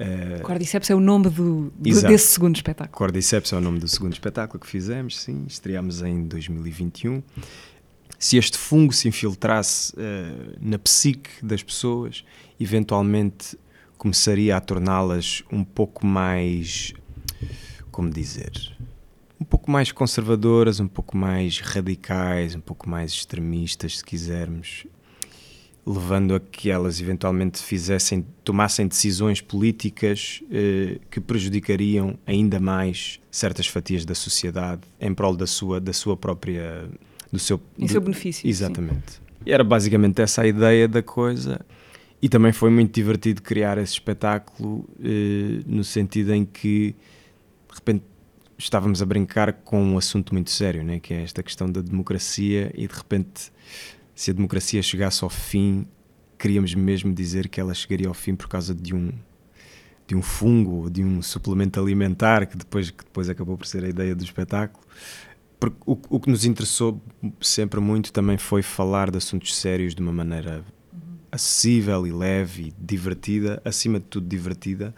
Uh, Cordyceps é o nome do, do desse segundo espetáculo. Cordyceps é o nome do segundo espetáculo que fizemos, sim, estreámos em 2021. Se este fungo se infiltrasse uh, na psique das pessoas, eventualmente começaria a torná-las um pouco mais. Como dizer? Um pouco mais conservadoras, um pouco mais radicais, um pouco mais extremistas, se quisermos levando a que elas eventualmente fizessem, tomassem decisões políticas eh, que prejudicariam ainda mais certas fatias da sociedade em prol da sua, da sua própria. do seu, em do, seu benefício. Exatamente. Sim. E era basicamente essa a ideia da coisa. E também foi muito divertido criar esse espetáculo, eh, no sentido em que, de repente, estávamos a brincar com um assunto muito sério, né? que é esta questão da democracia, e de repente se a democracia chegasse ao fim, queríamos mesmo dizer que ela chegaria ao fim por causa de um de um fungo, de um suplemento alimentar que depois que depois acabou por ser a ideia do espetáculo. Porque o, o que nos interessou sempre muito também foi falar de assuntos sérios de uma maneira acessível e leve e divertida, acima de tudo divertida.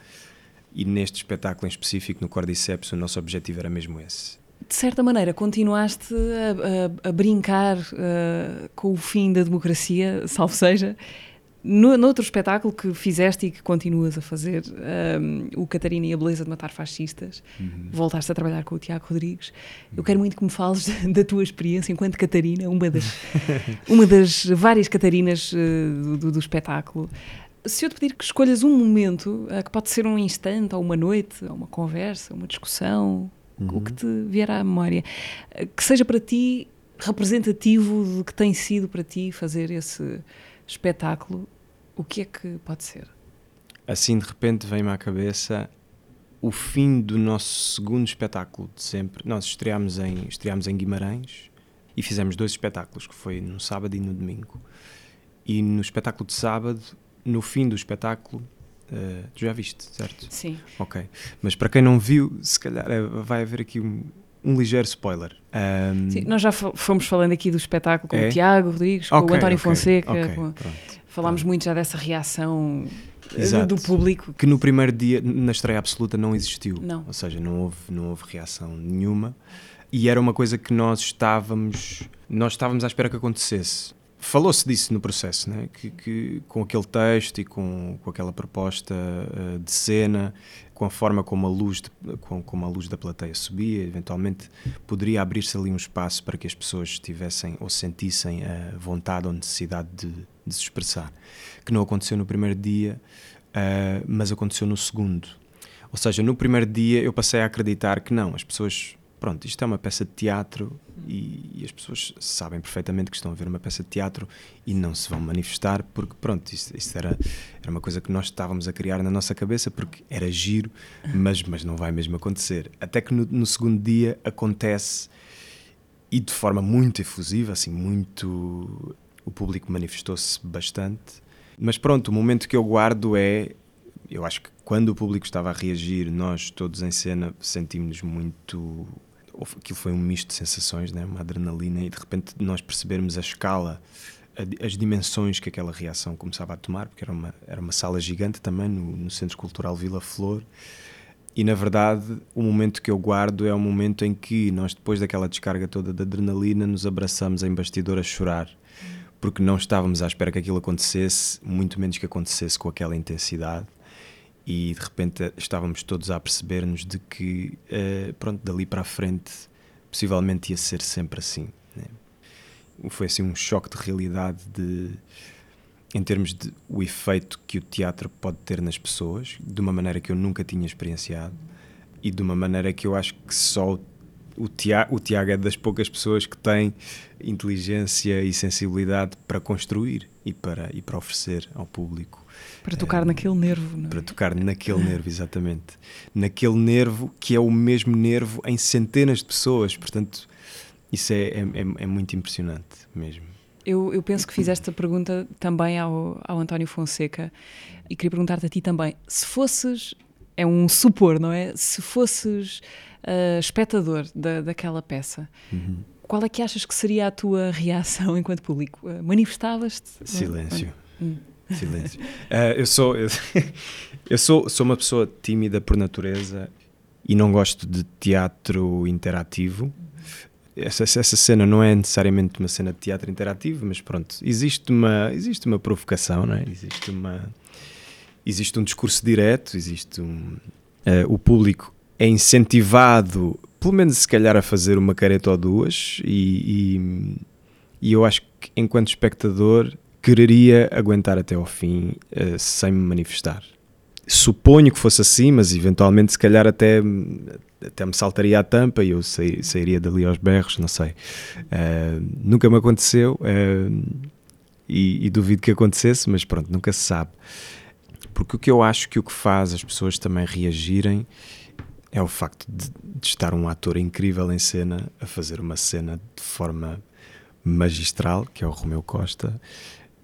E neste espetáculo em específico, no Cordyceps, o nosso objetivo era mesmo esse de certa maneira, continuaste a, a, a brincar uh, com o fim da democracia, salvo seja, no, noutro espetáculo que fizeste e que continuas a fazer, um, eh, o Catarina e a Beleza de Matar Fascistas, uhum. voltaste a trabalhar com o Tiago Rodrigues. Eu quero muito que me fales *laughs* da tua experiência enquanto Catarina, uma das, uma das várias Catarinas uh, do, do, espetáculo. Se eu te pedir que escolhas um momento, uh, que pode ser um instante, ou uma noite, ou uma conversa, uma discussão, uhum. o que te vier à memória, que seja para ti representativo do que tem sido para ti fazer esse espetáculo, o que é que pode ser? Assim, de repente, vem-me à cabeça o fim do nosso segundo espetáculo de sempre. Nós estreámos em, estreámos em Guimarães e fizemos dois espetáculos, que foi no sábado e no domingo. E no espetáculo de sábado, no fim do espetáculo, Uh, tu já viste, certo? Sim. Ok. Mas para quem não viu, se calhar eh, vai haver aqui um, um ligeiro spoiler. Um, Sim, nós já fomos falando aqui do espetáculo com É? o Tiago Rodrigues, com ok, o António ok, Fonseca, ok, com- falámos muito já dessa reação eh, Exato. do público. Que no primeiro dia, na estreia absoluta, não existiu. Não. Ou seja, não houve, não houve reação nenhuma. E era uma coisa que nós estávamos, nós estávamos à espera que acontecesse. Falou-se disso no processo, né? que, que com aquele texto e com, com aquela proposta eh, de cena, com a forma como a luz, de- com, como a luz da plateia subia, eventualmente poderia abrir-se ali um espaço para que as pessoas tivessem ou sentissem a vontade ou necessidade de, de se expressar. Que não aconteceu no primeiro dia, eh, mas aconteceu no segundo. Ou seja, no primeiro dia eu passei a acreditar que não, as pessoas, pronto, isto é uma peça de teatro e, e as pessoas sabem perfeitamente que estão a ver uma peça de teatro e não se vão manifestar porque, pronto, isto era, era uma coisa que nós estávamos a criar na nossa cabeça porque era giro, mas, mas não vai mesmo acontecer. Até que no, no segundo dia acontece e de forma muito efusiva, assim, muito. O público manifestou-se bastante. Mas pronto, o momento que eu guardo é. Eu acho que quando o público estava a reagir, nós todos em cena sentimos-nos muito. Aquilo foi um misto de sensações, né? uma adrenalina, e de repente nós percebermos a escala, a as dimensões que aquela reação começava a tomar, porque era uma, era uma sala gigante também no, no Centro Cultural Vila Flor. E na verdade, o momento que eu guardo é o momento em que nós, depois daquela descarga toda de adrenalina, nos abraçamos em bastidor a chorar, porque não estávamos à espera que aquilo acontecesse, muito menos que acontecesse com aquela intensidade. E de repente estávamos todos a perceber-nos de que, eh, pronto, dali para a frente, possivelmente ia ser sempre assim. né? Foi assim um choque de realidade de em termos de o efeito que o teatro pode ter nas pessoas, de uma maneira que eu nunca tinha experienciado e de uma maneira que eu acho que só o Tiago, o Tiago é das poucas pessoas que tem inteligência e sensibilidade para construir e para, e para oferecer ao público. Para tocar naquele nervo, não é? Para tocar naquele nervo, exatamente. Naquele nervo que é o mesmo nervo em centenas de pessoas. Portanto, isso é, é, é- é muito impressionante mesmo. Eu, eu penso que fiz esta pergunta também ao, ao António Fonseca e queria perguntar-te a ti também. Se fosses, é um supor, não é? Se fosses ah, espectador da, daquela peça, Uhum. qual é que achas que seria a tua reação *laughs* enquanto público? Ah, Manifestavas-te? Silêncio. Hum. Silêncio. Ah, eu sou, eu, *laughs* eu sou, sou uma pessoa tímida por natureza e não gosto de teatro interativo. Essa, essa cena não é necessariamente uma cena de teatro interativo, mas pronto, existe uma, existe uma provocação, não é? existe, uma, existe um discurso direto, existe um. ah, o público é incentivado, pelo menos se calhar, a fazer uma careta ou duas, e, e, e eu acho que enquanto espectador quereria aguentar até ao fim eh, sem me manifestar. Suponho que fosse assim, mas eventualmente se calhar até, até me saltaria a tampa e eu sai- sairia dali aos berros, não sei. Eh, nunca me aconteceu eh, e, e duvido que acontecesse, mas pronto, nunca se sabe. Porque o que eu acho que o que faz as pessoas também reagirem é o facto de, de estar um ator incrível em cena a fazer uma cena de forma magistral, que é o Romeu Costa,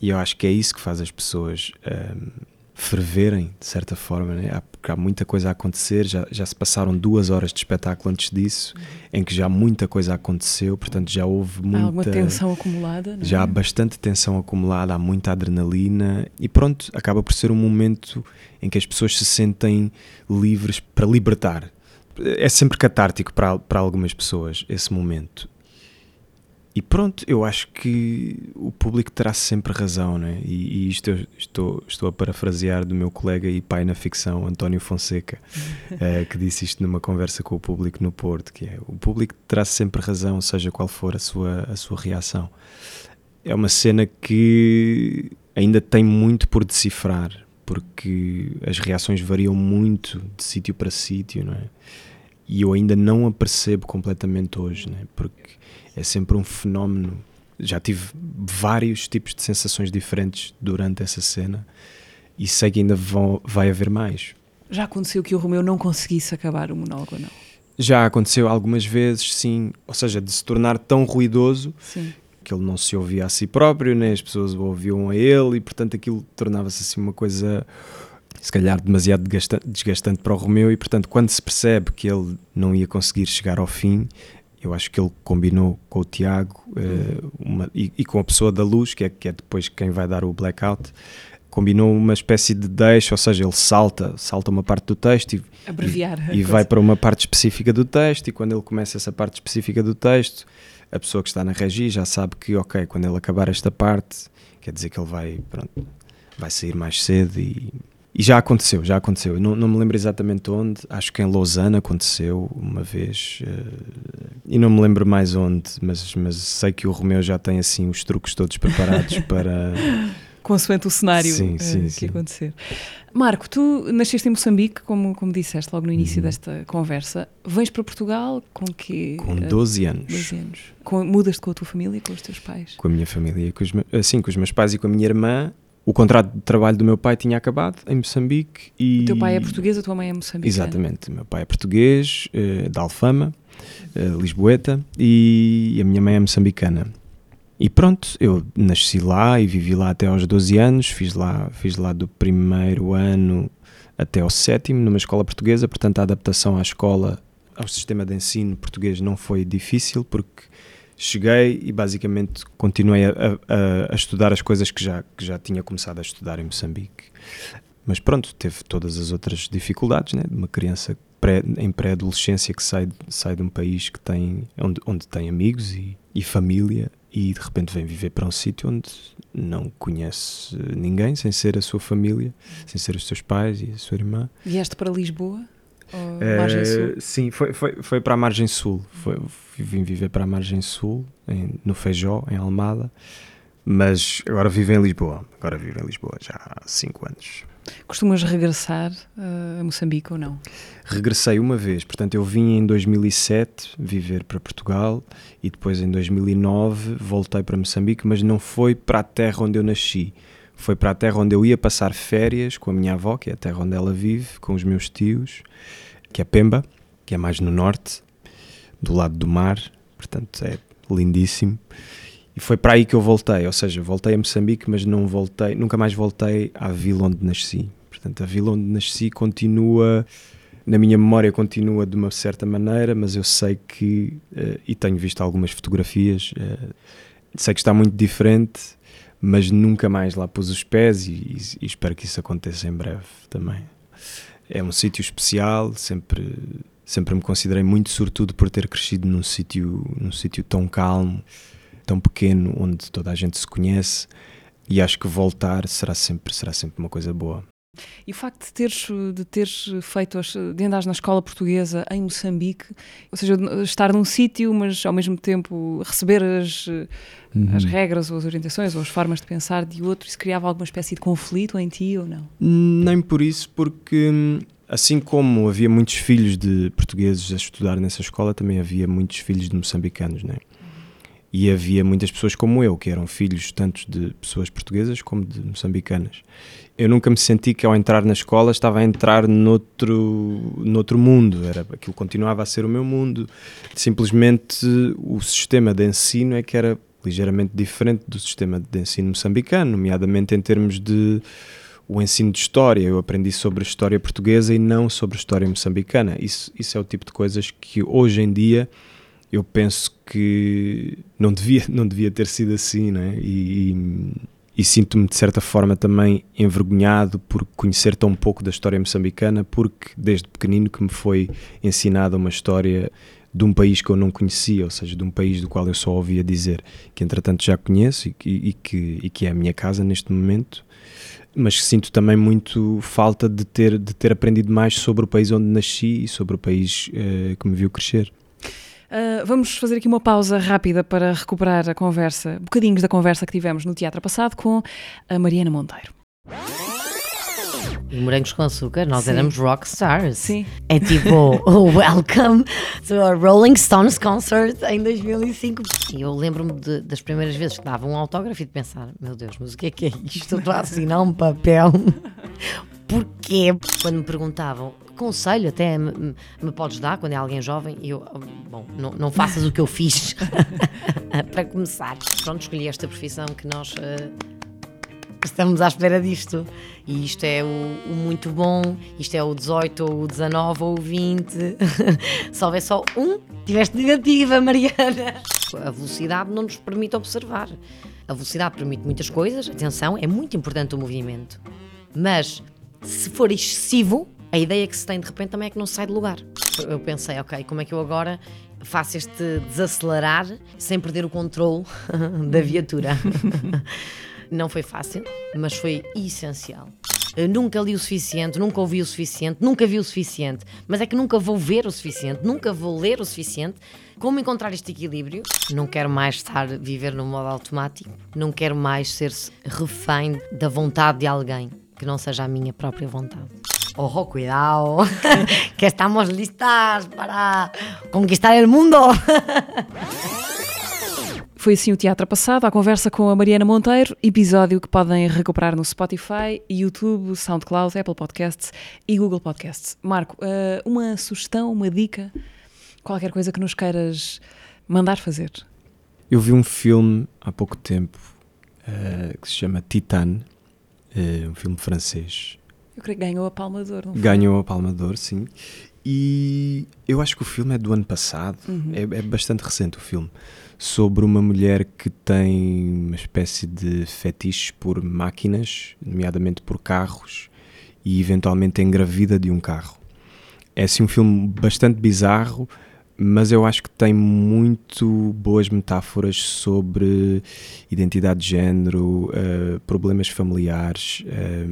e eu acho que é isso que faz as pessoas ahm, ferverem, de certa forma, né? há, porque há muita coisa a acontecer, já, já se passaram duas horas de espetáculo antes disso, em que já muita coisa aconteceu, portanto já houve Há alguma muita... tensão acumulada? não é? Já há bastante tensão acumulada, há muita adrenalina e pronto, acaba por ser um momento em que as pessoas se sentem livres para libertar. É sempre catártico para, para algumas pessoas esse momento. E pronto, eu acho que o público terá sempre razão, né? E, e isto eu estou, estou a parafrasear do meu colega e pai na ficção, António Fonseca, *laughs* eh, que disse isto numa conversa com o público no Porto, que é o público terá sempre razão, seja qual for a sua, a sua reação. É uma cena que ainda tem muito por decifrar, porque as reações variam muito de sítio para sítio, não é? E eu ainda não a percebo completamente hoje, né? porque é sempre um fenómeno. Já tive vários tipos de sensações diferentes durante essa cena e sei que ainda vão, vai haver mais. Já aconteceu que o Romeu não conseguisse acabar o monólogo não? Já aconteceu algumas vezes, sim, ou seja, de se tornar tão ruidoso Sim. que ele não se ouvia a si próprio, nem as pessoas o ouviam a ele, e portanto aquilo tornava-se assim uma coisa se calhar demasiado desgastante para o Romeu e portanto quando se percebe que ele não ia conseguir chegar ao fim eu acho que ele combinou com o Tiago uh, uma, e, e, com a pessoa da luz que é, que é depois quem vai dar o blackout. Combinou uma espécie de deixa, ou seja, ele salta, salta uma parte do texto e, Abreviar e, e vai para uma parte específica do texto e quando ele começa essa parte específica do texto, a pessoa que está na regi já sabe que, ok, quando ele acabar esta parte, quer dizer que ele vai, pronto, vai sair mais cedo e, e já aconteceu, já aconteceu. Eu não, não me lembro exatamente onde, acho que em Lausanne aconteceu uma vez uh, e não me lembro mais onde, mas, mas sei que o Romeu já tem assim os truques todos preparados *laughs* para consoante o cenário sim, uh, sim, que sim. acontecer. Marco, tu nasceste em Moçambique, como, como disseste logo no início uhum. desta conversa. Vens para Portugal com que? Com 12 anos. 12 anos. Com, mudas-te com a tua família, com os teus pais? Com a minha família, com os, assim, com os meus pais e com a minha irmã. O contrato de trabalho do meu pai tinha acabado em Moçambique e... O teu pai é português, a tua mãe é moçambicana? Exatamente. O meu pai é português, uh, da Alfama, uh, Lisboeta, e a minha mãe é moçambicana. E pronto, eu nasci lá e vivi lá até aos 12 anos, fiz lá, fiz lá do primeiro ano até ao sétimo, numa escola portuguesa, portanto a adaptação à escola, ao sistema de ensino português não foi difícil, porque cheguei e basicamente continuei a, a, a estudar as coisas que já, que já tinha começado a estudar em Moçambique. Mas pronto, teve todas as outras dificuldades, né? de uma criança pré, em pré-adolescência que sai, sai de um país que tem, onde, onde tem amigos e, e família e de repente vem viver para um sítio onde não conhece ninguém, sem ser a sua família, sem ser os seus pais e a sua irmã. Vieste para Lisboa? Margem sul? Sim, foi, foi, foi para a margem sul. Foi, vim viver para a margem sul, em, no Feijó, em Almada, mas agora vivo em Lisboa. Agora vivo em Lisboa já há 5 anos. Costumas regressar uh, a Moçambique ou não? Regressei uma vez, portanto eu vim em 2007 viver para Portugal e depois em 2009 voltei para Moçambique, mas não foi para a terra onde eu nasci. Foi para a terra onde eu ia passar férias com a minha avó, que é a terra onde ela vive, com os meus tios, que é Pemba, que é mais no norte, do lado do mar, portanto é lindíssimo. E foi para aí que eu voltei, ou seja, voltei a Moçambique, mas não voltei, nunca mais voltei à vila onde nasci. Portanto, a vila onde nasci continua, na minha memória continua de uma certa maneira, mas eu sei que, uh, e tenho visto algumas fotografias, uh, sei que está muito diferente, mas nunca mais lá pus os pés e, e, espero que isso aconteça em breve também. É um sítio especial, sempre sempre me considerei muito sortudo por ter crescido num sítio num sítio tão calmo tão pequeno onde toda a gente se conhece e acho que voltar será sempre, será sempre uma coisa boa. E o facto de teres, de teres feito, de andares na escola portuguesa em Moçambique, ou seja, estar num sítio, mas ao mesmo tempo receber as, uhum. as regras ou as orientações ou as formas de pensar de outro, isso criava alguma espécie de conflito em ti ou não? Nem por isso, porque assim como havia muitos filhos de portugueses a estudar nessa escola, também havia muitos filhos de moçambicanos, não é? E havia muitas pessoas como eu, que eram filhos tanto de pessoas portuguesas como de moçambicanas. Eu nunca me senti que ao entrar na escola estava a entrar noutro, noutro mundo, era, aquilo continuava a ser o meu mundo. Simplesmente o sistema de ensino é que era ligeiramente diferente do sistema de ensino moçambicano, nomeadamente em termos de o ensino de história. Eu aprendi sobre a história portuguesa e não sobre a história moçambicana. Isso, isso é o tipo de coisas que hoje em dia eu penso que não devia, não devia ter sido assim, né? E, e, e sinto-me de certa forma também envergonhado por conhecer tão pouco da história moçambicana, porque desde pequenino que me foi ensinada uma história de um país que eu não conhecia, ou seja, de um país do qual eu só ouvia dizer, que entretanto já conheço e que, e que, e que é a minha casa neste momento, mas sinto também muito falta de ter, de ter aprendido mais sobre o país onde nasci e sobre o país uh, que me viu crescer. Uh, vamos fazer aqui uma pausa rápida para recuperar a conversa, bocadinhos da conversa que tivemos no teatro passado com a Mariana Monteiro. E morangos com açúcar, nós Sim. éramos rock stars. Sim. É tipo, *laughs* oh, welcome to a Rolling Stones concert em 2005. E eu lembro-me das primeiras vezes que dava um autógrafo e de pensar: meu Deus, mas o que é que é isto? Estou a assinar um papel. *laughs* Porquê? Quando me perguntavam conselho até me, me, podes dar quando é alguém jovem? E eu, bom, não, não faças o que eu fiz *laughs* para começar. Pronto, escolhi esta profissão que nós uh, Estamos à espera disto. E isto é o, o muito bom, isto é o 18, ou o 19, ou o 20. *laughs* Se houver só um, tiveste negativa, Mariana. A velocidade não nos permite observar. A velocidade permite muitas coisas, atenção, é muito importante o movimento. Mas se for excessivo, a ideia que se tem de repente também é que não se sai do lugar. Eu pensei, ok, como é que eu agora faço este desacelerar sem perder o controle *laughs* da viatura? *laughs* Não foi fácil, mas foi essencial. Eu nunca li o suficiente, nunca ouvi o suficiente, nunca vi o suficiente, mas é que nunca vou ver o suficiente, nunca vou ler o suficiente. Como encontrar este equilíbrio? Não quero mais estar viver no modo automático, não quero mais ser refém da vontade de alguém que não seja a minha própria vontade. Ojo, cuidado, *laughs* que estamos listas para conquistar el mundo. *laughs* Foi assim o teatro passado, a conversa com a Mariana Monteiro, episódio que podem recuperar no Spotify, YouTube, SoundCloud, Apple Podcasts e Google Podcasts. Marco, uh, uma sugestão, uma dica, qualquer coisa que nos queiras mandar fazer? Eu vi um filme há pouco tempo uh, que se chama Titan, uh, um filme francês. Eu creio que ganhou a Palma de Ouro. Ganhou a Palma de Ouro, sim. E eu acho que o filme é do ano passado, uhum. é, é bastante recente o filme sobre uma mulher que tem uma espécie de fetiches por máquinas, nomeadamente por carros, e eventualmente engravida de um carro. É assim um filme bastante bizarro, mas eu acho que tem muito boas metáforas sobre identidade de género, uh, problemas familiares, eh,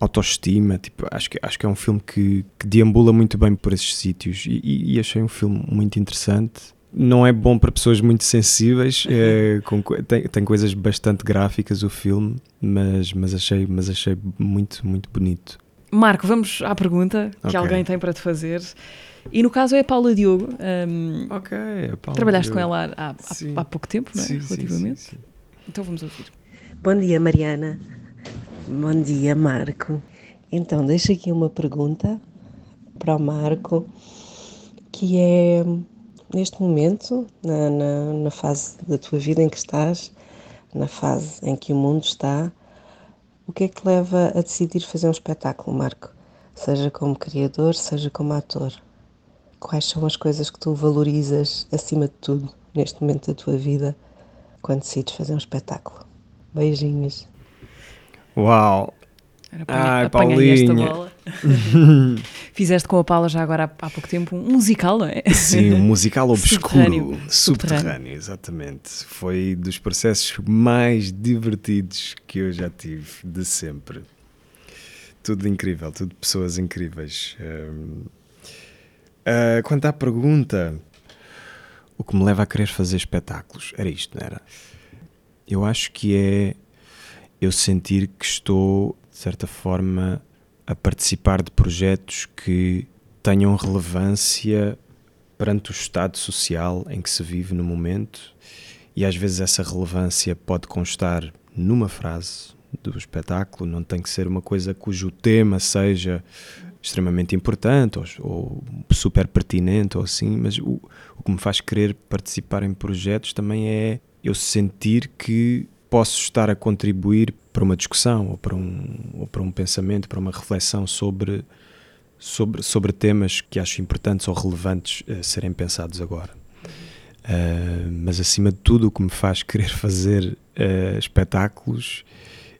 autoestima. Tipo, acho, que, acho que é um filme que, que deambula muito bem por esses sítios e, e, e achei um filme muito interessante não é bom para pessoas muito sensíveis. É, com, tem, tem coisas bastante gráficas o filme, mas, mas, achei, mas achei muito, muito bonito. Marco, vamos à pergunta que okay. alguém tem para te fazer. E no caso é a Paula Diogo. Um, ok, a Paula Trabalhaste Diogo. com ela há, há, há, pouco tempo, não é? Sim, Relativamente. Sim, sim, então vamos ouvir. Bom dia, Mariana. Bom dia, Marco. Então, deixo aqui uma pergunta para o Marco, que é neste momento, na, na, na, fase da tua vida em que estás, na fase em que o mundo está, o que é que leva a decidir fazer um espetáculo, Marco? Seja como criador, seja como ator. Quais são as coisas que tu valorizas acima de tudo neste momento da tua vida quando decides fazer um espetáculo? Beijinhos. Uau! Era Ai, Paulinha. esta bola. *laughs* Fizeste com a Paula já agora há, há, pouco tempo um musical, não é? Sim, um musical *laughs* obscuro, subterrâneo. subterrâneo, exatamente. Foi dos processos mais divertidos que eu já tive de sempre. Tudo incrível, tudo pessoas incríveis. Uh, uh, quanto à pergunta, o que me leva a querer fazer espetáculos era isto, não era? Eu acho que é eu sentir que estou de certa forma, a participar de projetos que tenham relevância perante o estado social em que se vive no momento. E às vezes essa relevância pode constar numa frase do espetáculo, não tem que ser uma coisa cujo tema seja extremamente importante ou, ou super pertinente ou assim, mas o, o que me faz querer participar em projetos também é eu sentir que posso estar a contribuir para uma discussão ou para um, ou para um pensamento, para uma reflexão sobre, sobre, sobre temas que acho importantes ou relevantes uh, serem pensados agora. Uh, mas acima de tudo, o que me faz *laughs* querer fazer uh, espetáculos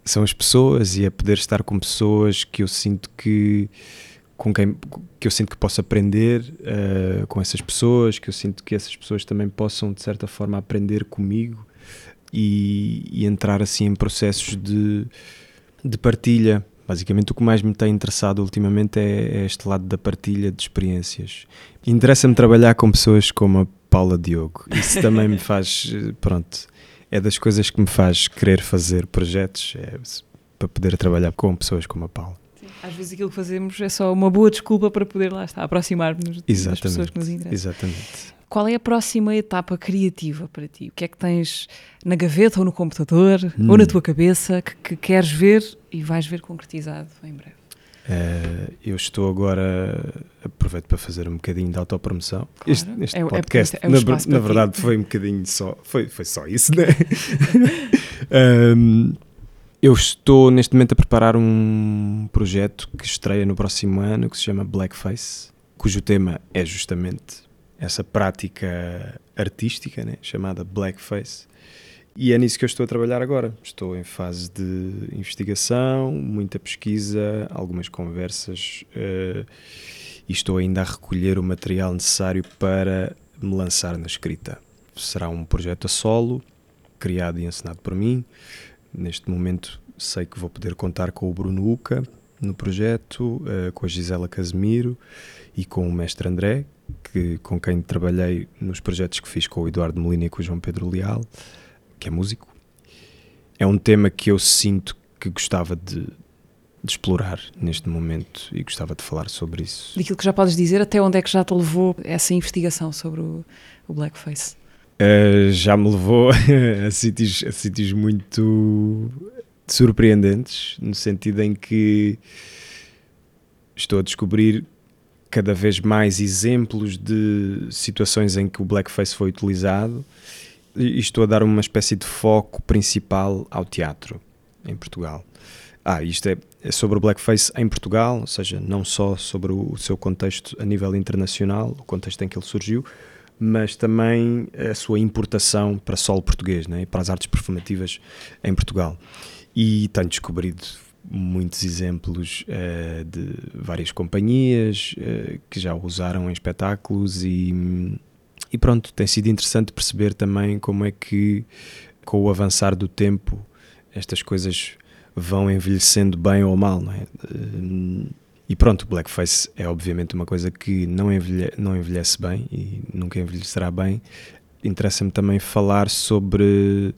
são as pessoas e é poder estar com pessoas que eu sinto que com quem que eu sinto que posso aprender uh, com essas pessoas, que eu sinto que essas pessoas também possam de certa forma aprender comigo e, e entrar assim em processos de, de partilha. Basicamente, o que mais me tem interessado ultimamente é, é este lado da partilha de experiências. Interessa-me trabalhar com pessoas como a Paula Diogo. Isso também me *laughs* faz, pronto, é das coisas que me faz querer fazer projetos, é para poder trabalhar com pessoas como a Paula. Às vezes aquilo que fazemos é só uma boa desculpa para poder lá estar, aproximar-nos das pessoas que nos interessam. Exatamente. Qual é a próxima etapa criativa para ti? O que é que tens na gaveta ou no computador hum. ou na hum. tua cabeça que, que, queres ver e vais ver concretizado em breve? Uh, eu estou agora, aproveito para fazer um bocadinho de autopromoção. Claro. Este, este é, é podcast, é, é na, na verdade, foi um bocadinho só, foi, foi só isso, né? *laughs* um, Eu estou neste momento a preparar um projeto que estreia no próximo ano que se chama Blackface, cujo tema é justamente essa prática artística né, chamada Blackface. E é nisso que eu estou a trabalhar agora. Estou em fase de investigação, muita pesquisa, algumas conversas uh, e estou ainda a recolher o material necessário para me lançar na escrita. Será um projeto a solo, criado e ensinado por mim. Neste momento sei que vou poder contar com o Bruno Uca no projeto, uh, com a Gisela Casemiro e com o mestre André, que, com quem trabalhei nos projetos que fiz com o Eduardo Molina e com o João Pedro Leal que é músico. É um tema que eu sinto que gostava de, de explorar neste momento e gostava de falar sobre isso. Daquilo que já podes dizer, até onde é que já te levou essa investigação sobre o, o blackface? Uh, já me levou *laughs* a sítios, a sítios muito surpreendentes, no sentido em que estou a descobrir cada vez mais exemplos de situações em que o blackface foi utilizado e estou a dar uma espécie de foco principal ao teatro em Portugal. Ah, isto é, é, sobre o blackface em Portugal, ou seja, não só sobre o, o, seu contexto a nível internacional, o contexto em que ele surgiu, mas também a sua importação para solo português, né, para as artes performativas em Portugal. E tenho descobrido muitos exemplos uh, de várias companhias uh, que já usaram em espetáculos e e pronto, tem sido interessante perceber também como é que, com o avançar do tempo, estas coisas vão envelhecendo bem ou mal, não é? E pronto, blackface é obviamente uma coisa que não, envelhe não envelhece bem e nunca envelhecerá bem. Interessa-me também falar sobre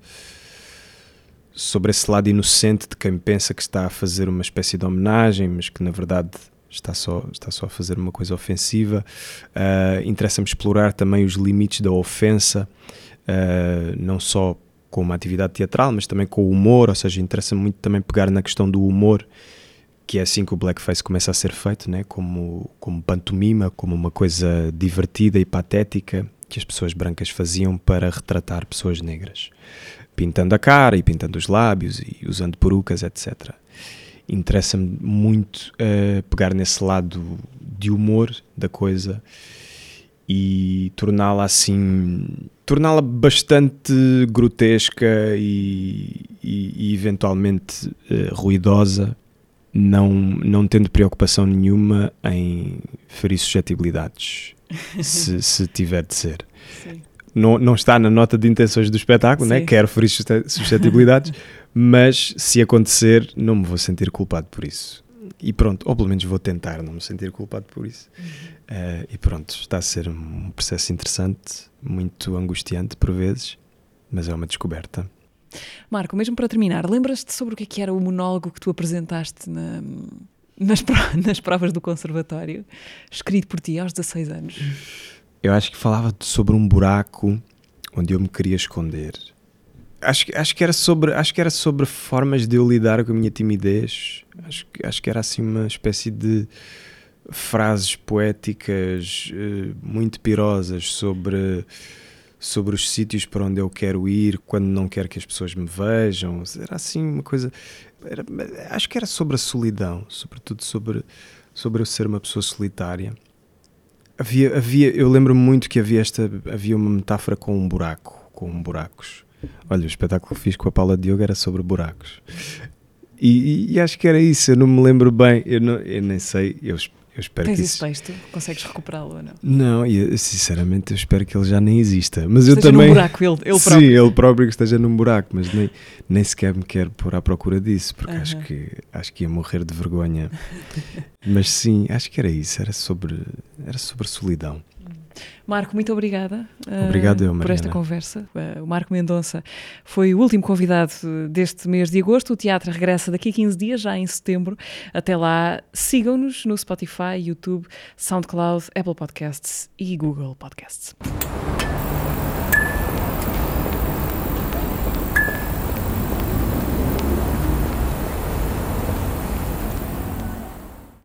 sobre esse lado inocente de quem pensa que está a fazer uma espécie de homenagem, mas que na verdade está só, está só a fazer uma coisa ofensiva. Uh, Interessa-me explorar também os limites da ofensa, uh, não só com uma atividade teatral, mas também com o humor, ou seja, interessa-me muito também pegar na questão do humor, que é assim que o blackface começa a ser feito, né? como, como pantomima, como uma coisa divertida e patética que as pessoas brancas faziam para retratar pessoas negras, pintando a cara e pintando os lábios e usando perucas, etc interessa-me muito uh, pegar nesse lado de humor da coisa e torná-la assim torná-la bastante grotesca e, e, e eventualmente uh, ruidosa não, não tendo preocupação nenhuma em ferir suscetibilidades *laughs* se, se tiver de ser Sim. Não, não está na nota de intenções do espetáculo, né? quero ferir suscetibilidades *laughs* mas se acontecer, não me vou sentir culpado por isso. E pronto, ou pelo menos vou tentar não me sentir culpado por isso. Uhum. Uh, e pronto, está a ser um processo interessante, muito angustiante por vezes, mas é uma descoberta. Marco, mesmo para terminar, lembras-te sobre o que, é que era o monólogo que tu apresentaste na, nas, *laughs* nas provas do conservatório, escrito por ti aos 16 anos? Eu acho que falava sobre um buraco onde eu me queria esconder acho, acho, que era sobre, acho que era sobre formas de eu lidar com a minha timidez. Acho, acho que era assim uma espécie de frases poéticas uh, muito pirosas sobre, sobre os sítios para onde eu quero ir quando não quero que as pessoas me vejam. Era assim uma coisa. Era, acho que era sobre a solidão, sobretudo sobre, sobre eu ser uma pessoa solitária. Havia, havia, eu lembro-me muito que havia esta havia uma metáfora com um buraco, com buracos Olha, o espetáculo que fiz com a Paula Diogo era sobre buracos. E, e, acho que era isso, eu não me lembro bem, eu, não, eu nem sei, eu, eu espero Tens que isso. Esse texto? Consegues recuperá-lo ou não? Não, eu, sinceramente eu espero que ele já nem exista. Mas eu esteja também. num buraco, ele, ele próprio. Sim, ele próprio que esteja num buraco, mas nem, nem sequer me quero pôr à procura disso, porque uh -huh. acho, que, acho que ia morrer de vergonha. *laughs* mas sim, acho que era isso, era sobre, era sobre solidão. Marco, muito obrigada Obrigado, eu, uh, por esta conversa. Uh, o Marco Mendonça foi o último convidado deste mês de agosto. O teatro regressa daqui a 15 dias, já em setembro. Até lá, sigam-nos no Spotify, YouTube, SoundCloud, Apple Podcasts e Google Podcasts.